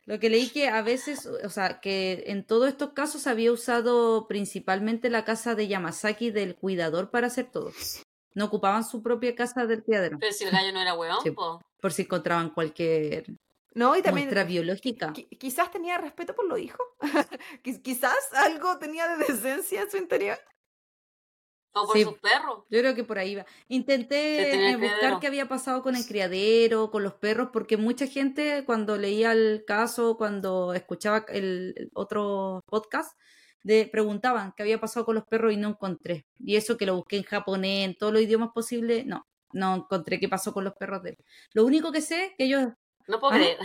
Lo que leí que a veces, o sea, que en todos estos casos había usado principalmente la casa de Yamazaki del cuidador para hacer todo. No ocupaban su propia casa del criadero, Pero si el gallo no era Sí. po. por si encontraban cualquier No, y también muestra biológica. qui- quizás tenía respeto por los hijos. <laughs> Quiz- quizás algo tenía de decencia en su interior. O por Sí. sus perros. Yo creo que por ahí va. Intenté eh, buscar criadero. qué había pasado con el criadero, con los perros, porque mucha gente cuando leía el caso, cuando escuchaba el, el otro podcast, de, preguntaban qué había pasado con los perros y no encontré. Y eso que lo busqué en japonés, en todos los idiomas posibles, no, no encontré qué pasó con los perros de él. Lo único que sé que ellos... No puedo ¿Ah? creer.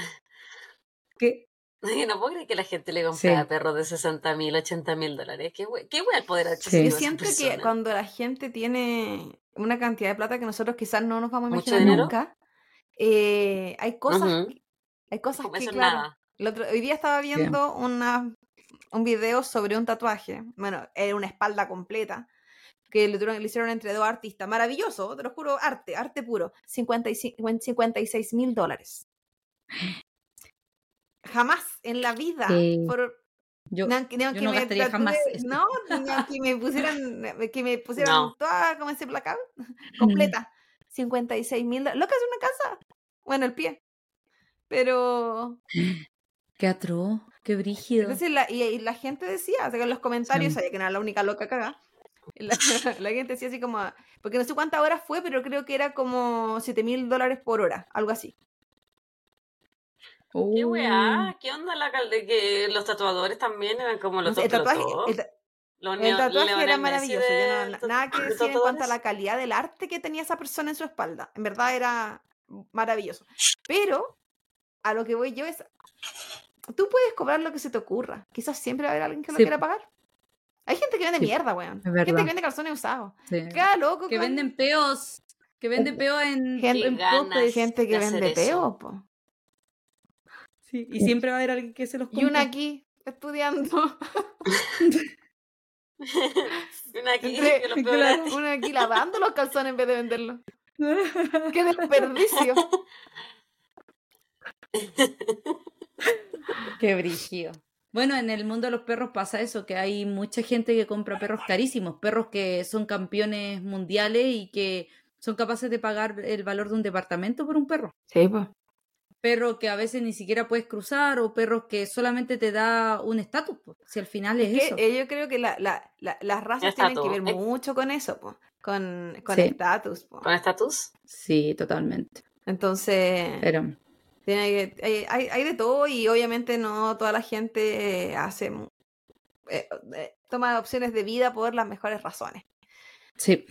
Que, <laughs> No puedo creer que la gente le compra Sí. perros de 60 mil, 80 mil dólares. Qué we- qué wea el poder Sí. adquisitivo Yo de esa siento que cuando la gente tiene una cantidad de plata que nosotros quizás no nos vamos a ¿Mucho imaginar nunca, eh, hay cosas, Ujú. que- hay cosas que, claro, nada. el otro- hoy día estaba viendo una, un video sobre un tatuaje, bueno, era una espalda completa, que le, hicieron entre dos artistas, maravilloso, te lo juro, arte, arte puro, 56 mil dólares. Jamás en la vida, Sí. por, yo, no me gastaría jamás tatúe- eso. No, ni aunque me pusieran, <laughs> que me pusieran No. toda como ese placado, <laughs> completa. 56 mil dólares. Lo que es una casa. Bueno, el pie. Pero. <gasps> qué atroz, qué brígido. Entonces, la, y, y la gente decía, o sea, en los comentarios, Sí. sabía que no era la única loca cagada. La, <laughs> la gente decía así como. Porque no sé cuántas horas fue, pero creo que era como 7 mil dólares por hora, algo así. ¿Qué weá? ¿Qué onda la cal- de que los tatuadores también eran como los el tatuaje, el ta- Los el neo- tatuaje era maravilloso. no- de- na- nada que de decir en cuanto a la calidad del arte que tenía esa persona en su espalda. En verdad era maravilloso. Pero a lo que voy yo es, tú puedes cobrar lo que se te ocurra. Quizás siempre va a haber alguien que lo Sí. quiera pagar. Hay gente que vende Sí, mierda, weón. es Gente que vende calzones usados. sí. Cada loco Que con- venden peos, que venden peos en, Gente- en gente que vende peo, po. Sí, y siempre va a haber alguien que se los Y una aquí estudiando. <laughs> Una aquí, Entre- que claro. aquí lavando los calzones en vez de venderlos. <laughs> ¡Qué desperdicio! <laughs> Qué brígido. Bueno, en el mundo de los perros pasa eso, que hay mucha gente que compra perros carísimos, perros que son campeones mundiales y que son capaces de pagar el valor de un departamento por un perro. Sí, pues. Perro que a veces ni siquiera puedes cruzar o perros que solamente te da un estatus, pues, si al final es, Es que eso. eh, yo creo que la- la- la- las razas tienen que ver Eh. mucho con eso, po, con, con Sí. estatus. ¿Con estatus? Sí, totalmente. Entonces, Pero tiene que- hay, hay- hay de todo y obviamente no toda la gente eh, hace eh, eh, toma opciones de vida por las mejores razones. sí,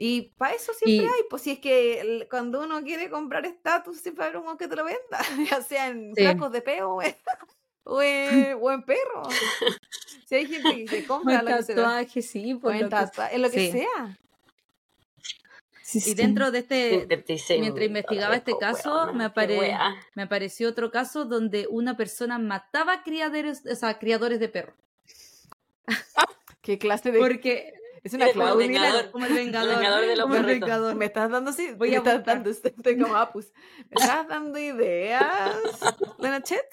Y para eso siempre Y- hay, pues si es que el- cuando uno quiere comprar estatus, siempre habrá uno que te lo venda, <laughs> ya sea en Sí. flacos de peo o en, <laughs> o en, o en perro. Si hay gente que se compra lo que se da, tatuaje, sí, por en lo que- en lo que sí. sea. Y dentro de este, mientras investigaba este caso, me apare- apareció otro caso donde una persona mataba criaderos, o sea, criadores de perros. <laughs> ¿Qué clase de...? Porque Es una Eres como el Claudia. vengador. como el vengador, vengador de los como el vengador. Me estás dando, sí, Voy me a estás dando, estoy como Apus. <laughs> ¿Me estás dando ideas, Lenachet?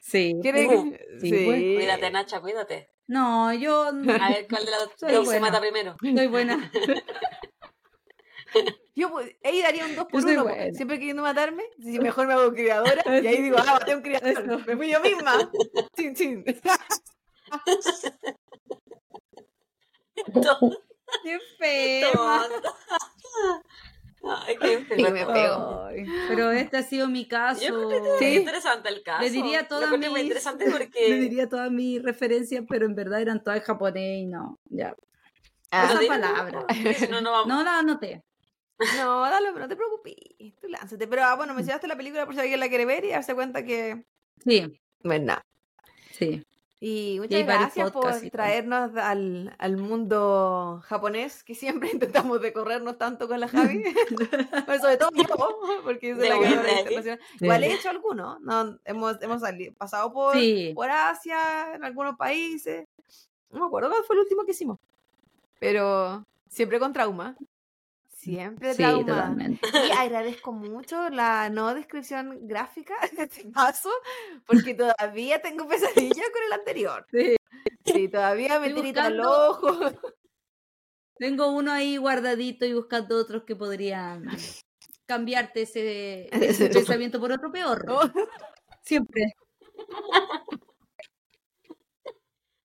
Sí. ¿Quieres? Uh, sí, sí. Cuídate, Nacha, cuídate. No, yo A ver cuál de las dos <laughs> se mata primero. soy buena. <laughs> Yo pues, ahí daría un 2 por Yo soy 1 buena. Siempre queriendo matarme, si mejor me hago criadora y ahí digo, ah, maté a un criador. Me fui yo misma. Chin, chin. Qué. Tonta. Ay, qué Sí, me pego. Ay, pero este ha sido mi caso. Yo encontré Sí. interesante el caso. Le diría todas mis- interesante <laughs> Le diría todas mis referencias, pero en verdad eran todas en japonés y no. Ya. Ah, Esa palabra. no, no vamos. <laughs> No la anoté. No, dale, no te preocupes. Tú lánzate. Pero ah, bueno, mencionaste la película por si alguien la quiere ver y darse cuenta que. Sí, Bueno. sí. Y muchas varios gracias por podcasts y traernos al, al mundo japonés, que siempre <laughs> intentamos decorrernos tanto con la Javi. <laughs> <laughs> Sobre todo yo, porque soy De la ¿eh? internacional. Igual he hecho algunos, ¿no? Hemos, hemos salido- pasado por, Sí. por Asia, en algunos países. No me acuerdo cuál fue el último que hicimos. Pero siempre con trauma. Siempre Sí, trauma. totalmente. Y agradezco mucho la no descripción gráfica <laughs> de este caso, porque todavía tengo pesadillas con el anterior. Sí. Sí, todavía me tirita al buscando- ojo. Tengo uno ahí guardadito y buscando otros que podrían cambiarte ese, <laughs> ese pensamiento por otro peor. Siempre.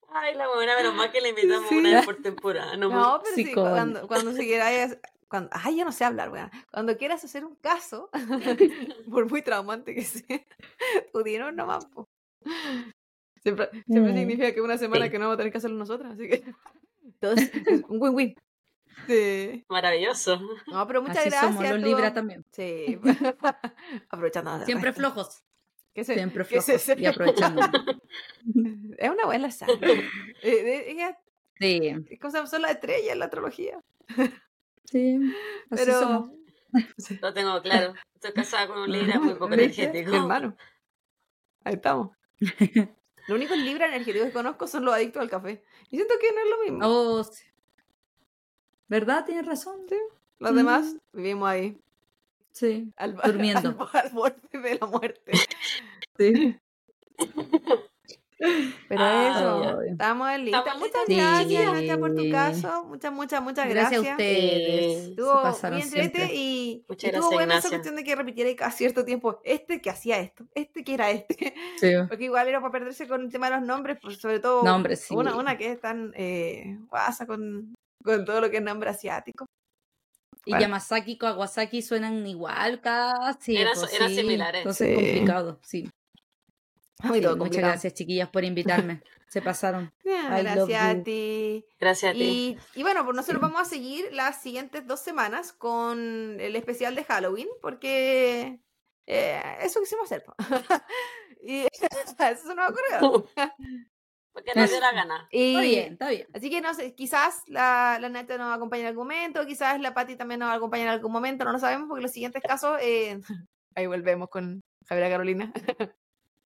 Ay, la buena, menos mal que le invitamos Sí. una vez por temporada. No, No, pero sí, cuando, cuando se quieras, cuando, ay, yo no sé hablar, weón. Cuando quieras hacer un caso, <laughs> <laughs> por muy traumante que sea, <laughs> tú dinos nomás, po. Siempre, siempre Mm. significa que una semana Sí. que no vamos a tener que hacerlo nosotras, así que todo es es un win-win. Sí. Maravilloso. No, pero muchas Así gracias. somos los Libra también. Sí. Aprovechando. del Siempre resto. flojos. Que se- Siempre que se- flojos. Y aprovechando. Es una buena sangre. Eh, eh, Sí. ¿Cómo se llama? Son las estrellas en la astrología. Sí. Así Pero. somos. <laughs> Lo tengo claro. Estoy casada con un Libra muy poco energético. Mi hermano. Ahí estamos. <laughs> Los únicos libras energéticos que conozco son los adictos al café. Y siento que no es lo mismo. Oh, sí. ¿Verdad? Tienes razón. Sí. Los demás vivimos ahí. Sí. Al, <laughs> Durmiendo. Al, al borde de la muerte. sí. Pero Ay, eso, estamos en lista. Estamos Muchas listas. gracias, Nacha, por tu caso. Muchas, muchas, muchas Gracias, gracias. a ustedes. Estuvo bien entrete y, y estuvo buena esa cuestión de que repitiera cada cierto tiempo este que hacía esto, este que era este. Sí. <laughs> Porque igual era para perderse con el tema de los nombres, pues sobre todo Nombres, sí. una, una que es tan eh, guasa con, con todo lo que es nombre asiático. Y Bueno. Yamazaki y Kawasaki suenan igual casi. Eran- pues, eran sí. similares. Entonces Sí. complicado, sí. Muy Sí, muchas gracias, chiquillas, por invitarme. <laughs> Se pasaron. <laughs> Gracias a ti. Gracias a ti. Y, y bueno, pues nosotros vamos a seguir las siguientes dos semanas con el especial de Halloween, porque eh, eso quisimos hacer. <laughs> y eso se nos ocurrió. Porque nos dio la gana. Y, Está bien, está bien. Así que no sé, quizás la, la neta nos acompaña en algún momento, quizás la Patti también nos acompaña en algún momento, no lo sabemos porque los siguientes casos, eh, ahí volvemos con Javiera Carolina.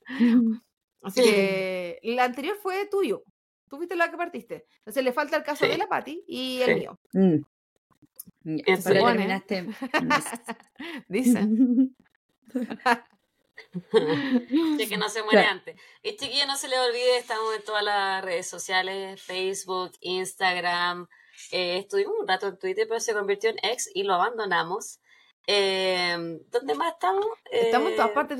<laughs> <laughs> Así que la anterior fue tuyo. Tú fuiste la que partiste. Entonces le falta el caso Sí. de la Patti y el Sí. mío. Mm. Ya, le terminaste. <laughs> Dice. Ya que no se muere Claro. antes. Y chiquillos, no se les olvide, estamos en todas las redes sociales, Facebook, Instagram. Eh, estuvimos un rato en Twitter, pero se convirtió en ex y lo abandonamos. Eh, ¿Dónde más estamos? Estamos en todas Eh, partes.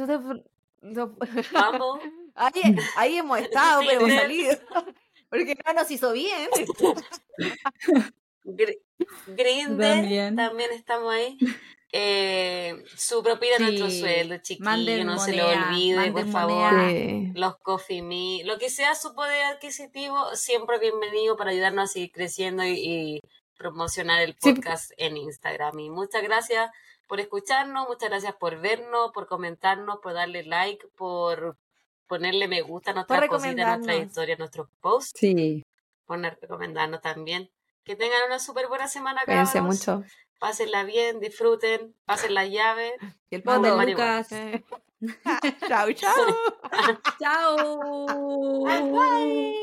No- Bumble, <laughs> ahí, ahí hemos <laughs> estado, pero hemos salido. <laughs> Porque no nos hizo bien. Gr- Grindr, También. también estamos ahí. Eh, su propina Sí. nuestro sueldo, chiquillo, no se moneda, olvide, por favor. moneda. Los Coffee Me, lo que sea su poder adquisitivo, siempre bienvenido para ayudarnos a seguir creciendo y, y promocionar el Sí. podcast en Instagram. Y muchas gracias por escucharnos, muchas gracias por vernos, por comentarnos, por darle like, por ponerle me gusta a nuestras cositas, a nuestras historias, a nuestros posts. Sí. Por recomendarnos también. Que tengan una súper buena semana, cabros. Cuídense mucho. Pásenla bien, disfruten, pasen la llave. Y el poto, Lucas. Eh. <laughs> chao, chao. chao. Bye.